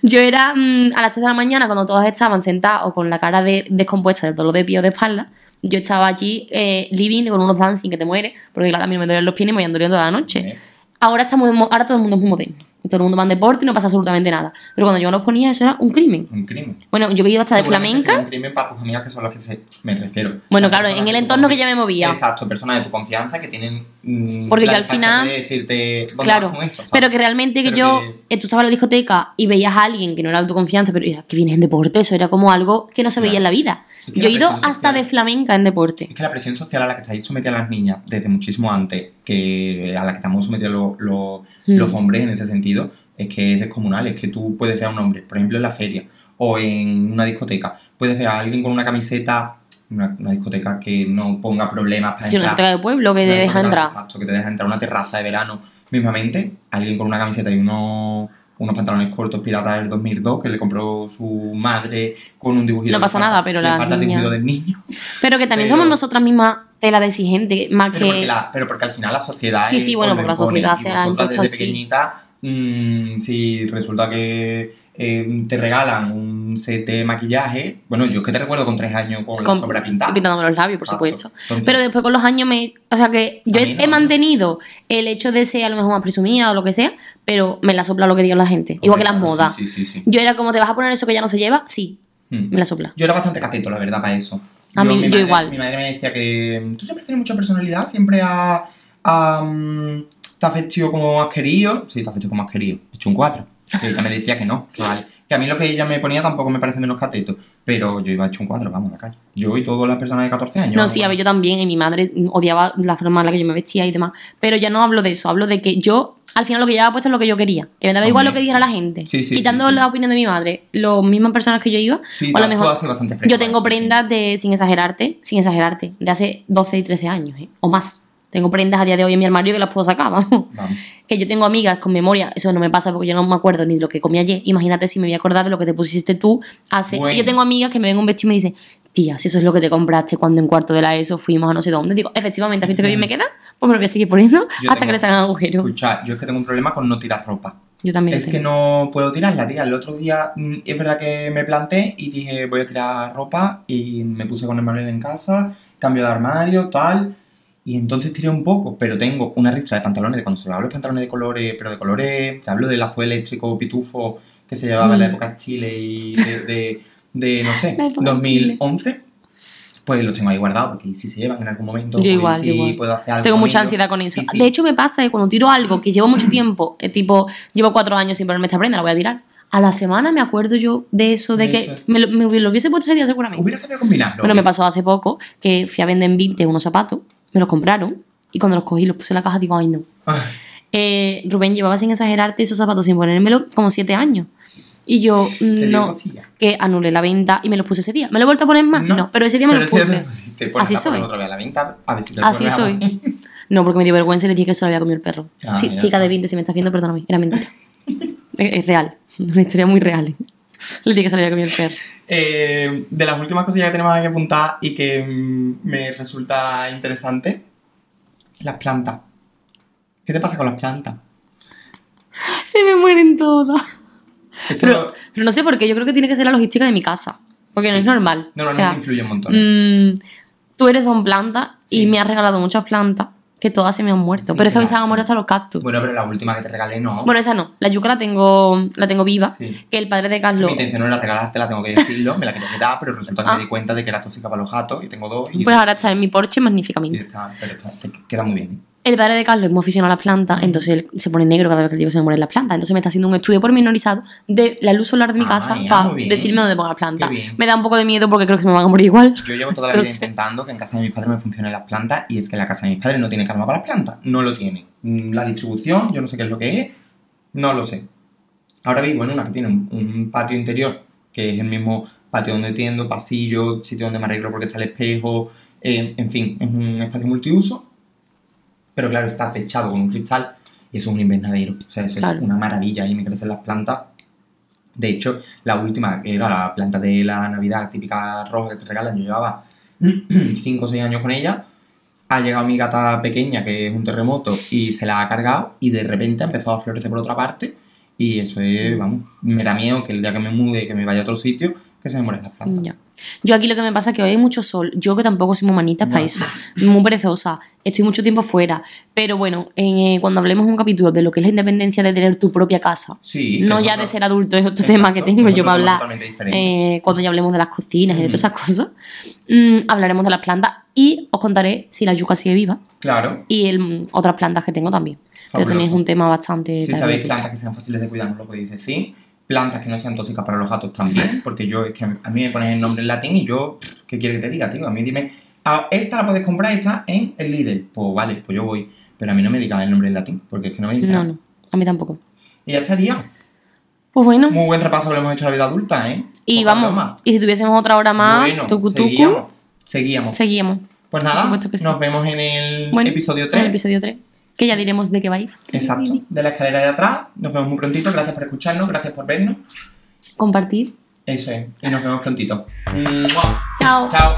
Yo era mm, a las 3 de la mañana, cuando todas estaban sentadas o con la cara de, descompuesta del dolor de pie o de espalda, yo estaba allí eh, living con unos dancing que te mueres, porque claro, a mí me dolían los pies y me habían dolido toda la noche. ¿eh? Ahora, estamos, ahora todo el mundo es muy moderno. Todo el mundo va en deporte y no pasa absolutamente nada. Pero cuando yo los ponía, eso era un crimen. Un crimen. Bueno, yo he ido hasta de flamenca. Un crimen para tus amigas que son las que se, me refiero. Bueno, claro, en el entorno que yo me movía. Exacto, personas de tu confianza que tienen. mm, Porque la yo al final- de decirte, ¿dónde Claro, con eso? pero que realmente que Pero yo, que- eh, tú estabas en la discoteca y veías a alguien que no era de tu confianza, pero era que vienes en deporte, eso era como algo que no se veía en la vida. Es que yo he ido hasta de flamenca en deporte. Es que la presión social a la que estáis sometidas las niñas desde muchísimo antes que a la que estamos sometidos lo- lo- Mm. los hombres en ese sentido es que es descomunal. Es que tú puedes ver a un hombre, por ejemplo, en la feria o en una discoteca, puedes ver a alguien con una camiseta, una, una discoteca que no ponga problemas para una entrar. discoteca de pueblo que te Una deja entrar. Exacto, que te deja entrar una terraza de verano. Mismamente, alguien con una camiseta y unos, unos pantalones cortos piratas del 2002 que le compró su madre con un dibujito. No pasa nada, pero la niña- del niño. Pero que también Pero- somos nosotras mismas tela de exigente, más Pero, porque que. la- pero porque al final la sociedad. Sí, sí, bueno, porque la sociedad se ha impuesto desde así. pequeñita, mm, si resulta que eh, te regalan un set de maquillaje. Bueno, yo es que te recuerdo con tres años con, la con- sombra pintada. pintándome los labios, por Exacto. supuesto. Entonces- Pero después con los años me. O sea que yo he, no, no. mantenido el hecho de ser a lo mejor más presumida o lo que sea, pero me la sopla lo que diga la gente. Igual que las modas. Sí, sí, sí. Yo era como, ¿te vas a poner eso que ya no se lleva? Sí, Mm. me la sopla. Yo era bastante cateto, la verdad, para eso. A mí- mi yo madre- igual. Mi madre me decía que tú siempre tienes mucha personalidad, siempre has, has, mm, te has vestido como has querido. Sí, te has vestido como has querido. He hecho un 4. Que ella me decía que no, que vale. Que a mí lo que ella me ponía tampoco me parece menos cateto. Pero yo iba hecho un 4, vamos, a la calle. Yo y todas las personas de 14 años. No, sí, a ver, yo también, y mi madre odiaba la forma en la que yo me vestía y demás. Pero ya no hablo de eso, hablo de que yo, al final, lo que llevaba puesto es lo que yo quería. Que me daba igual lo que dijera la gente. Sí, sí, Quitando sí, la opinión de mi madre, las mismas personas que yo iba, Sí, o a lo mejor. Yo tengo prendas de, sin exagerarte, sin exagerarte, de hace 12 y 13 años, ¿eh? o más. Tengo prendas a día de hoy en mi armario que las puedo sacar, vamos. Vamos. Que yo tengo amigas con memoria, eso no me pasa porque yo no me acuerdo ni de lo que comí ayer. Imagínate si me voy a acordar de lo que te pusiste tú hace. Bueno. Y yo tengo amigas que me ven un vestido y me dicen, tía, si eso es lo que te compraste cuando en cuarto de la ESO fuimos a no sé dónde. Digo, efectivamente, ¿has visto que bien me queda? Pues me lo voy a seguir poniendo Yo hasta tengo- que le salgan agujeros. Escucha, yo es que tengo un problema con no tirar ropa. Yo también. Es que no puedo tirarla, tía. El otro día mm, es verdad que me planté y dije voy a tirar ropa y me puse con el Manuel en casa, cambio de armario, tal. Y entonces tiré un poco, pero tengo una ristra de pantalones, de cuando se hablo de pantalones de colores, pero de colores, te hablo del azul eléctrico pitufo que se llevaba en la Mm. época Chile y de, de, de, no sé, La época 2011. Pues los tengo ahí guardados porque si se llevan en algún momento, Yo pues, igual, si yo igual. puedo hacer algo. Tengo mucha ellos. ansiedad con eso. Sí. De hecho, me pasa que cuando tiro algo que llevo mucho tiempo, eh, tipo, llevo cuatro años sin ponerme esta prenda, la voy a tirar. A la semana me acuerdo yo de eso, de De que eso es. me lo, me lo hubiese puesto ese día seguramente. Hubiera sabido combinarlo. Bueno, me pasó hace poco que fui a vender en 20 unos zapatos, me los compraron y cuando los cogí los puse en la caja digo, ay no. Ay, Eh, Rubén llevaba sin exagerarte esos zapatos sin ponérmelo como 7 años. Y yo, no, que anulé la venta y me los puse ese día. ¿Me lo he vuelto a poner más? No, pero ese día me los puse. te- Así soy. otra vez a la venta, a ver si te Así soy. No, porque me dio vergüenza y le dije que se lo había comido el perro. Ah, sí, chica está. de 20, si me estás viendo, perdóname. Era mentira. es, es real. Una historia muy real. Le que el perro. Eh, de las últimas cosillas que tenemos aquí apuntadas y que mm, me resulta interesante, las plantas. ¿Qué te pasa con las plantas? Se me mueren todas. Eso Pero, pero no sé por qué, yo creo que tiene que ser la logística de mi casa. Porque no Sí. es normal. normalmente O sea, influye un montón. mm, tú eres don planta Sí. y me has regalado muchas plantas que todas se me han muerto. Sí, pero es que a mí se claro, han muerto hasta los cactus. Bueno, Bueno, pero la última que te regalé no. esa no. La yuca la tengo, la tengo viva. Sí. Que el padre de Carlos. Mi intención no era regalártela, tengo que decirlo, me la quería quedar, pero resulta que Ah. me di cuenta de que era tóxica para los gatos y tengo dos. Y Pues ahora está en mi porche y magníficamente. está, pero está- te queda muy bien. El padre de Carlos es muy aficionado a las plantas, entonces él se pone negro cada vez que digo que se me mueren las plantas. Entonces me está haciendo un estudio pormenorizado de la luz solar de mi Ah, casa para decirme dónde pongo las plantas. Me da un poco de miedo porque creo que se me van a morir igual. Yo llevo toda la vida Entonces- intentando que en casa de mis padres me funcionen las plantas y es que la casa de mis padres no tiene calma para las plantas, no lo tiene. La distribución, yo no sé qué es lo que es, no lo sé. Ahora vivo en una que tiene un, un patio interior, que es el mismo patio donde tiendo, pasillo, sitio donde me arreglo porque está el espejo, eh, en fin, es un espacio multiuso. Pero claro, está techado con un cristal y eso es un invernadero. O sea, eso Claro. es una maravilla y me crecen las plantas. De hecho, la última, que era la planta de la Navidad típica roja que te regalan, yo llevaba 5 o 6 años con ella. Ha llegado mi gata pequeña, que es un terremoto, y se la ha cargado y de repente ha empezado a florecer por otra parte. Y eso es, vamos, me da miedo que el día que me mude, que me vaya a otro sitio, que se me mueran las plantas. Yo aquí lo que me pasa es que hoy hay mucho sol. Yo que tampoco soy muy manita para eso. Muy perezosa. Estoy mucho tiempo fuera. Pero bueno, en, eh, cuando hablemos un capítulo de lo que es la independencia de tener tu propia casa. Sí. no ya de ser adulto, es otro Exacto, tema que tengo yo para hablar. eh, cuando ya hablemos de las cocinas y de todas esas cosas. Mm, hablaremos de las plantas y os contaré si la yuca sigue viva Claro. y el, mm, otras plantas que tengo también. Pero también es un tema bastante... Si sabéis plantas que sean fáciles de cuidar, nos lo podéis decir. Plantas que no sean tóxicas para los gatos también, porque yo, es que a mí me pones el nombre en latín y yo, ¿qué quieres que te diga, tío? A mí dime, ah, esta la puedes comprar, esta en el Lidl. Pues vale, pues yo voy. Pero a mí no me digan el nombre en latín, porque es que no me dice. No, no. A mí tampoco. Y ya estaría. Pues bueno. Muy buen repaso que le hemos hecho a la vida adulta, ¿eh? Y vamos, broma. y si tuviésemos otra hora más, Bueno, tucu, tucu, seguíamos. Seguíamos. seguíamos. Pues nada, supuesto que sí. nos vemos en el Bueno, episodio en 3. el episodio 3. Que ya diremos de qué va a ir. Exacto. De la escalera de atrás. Nos vemos muy prontito. Gracias por escucharnos, gracias por vernos. Compartir. Eso es. Y nos vemos prontito. ¡Mua! Chao. Chao.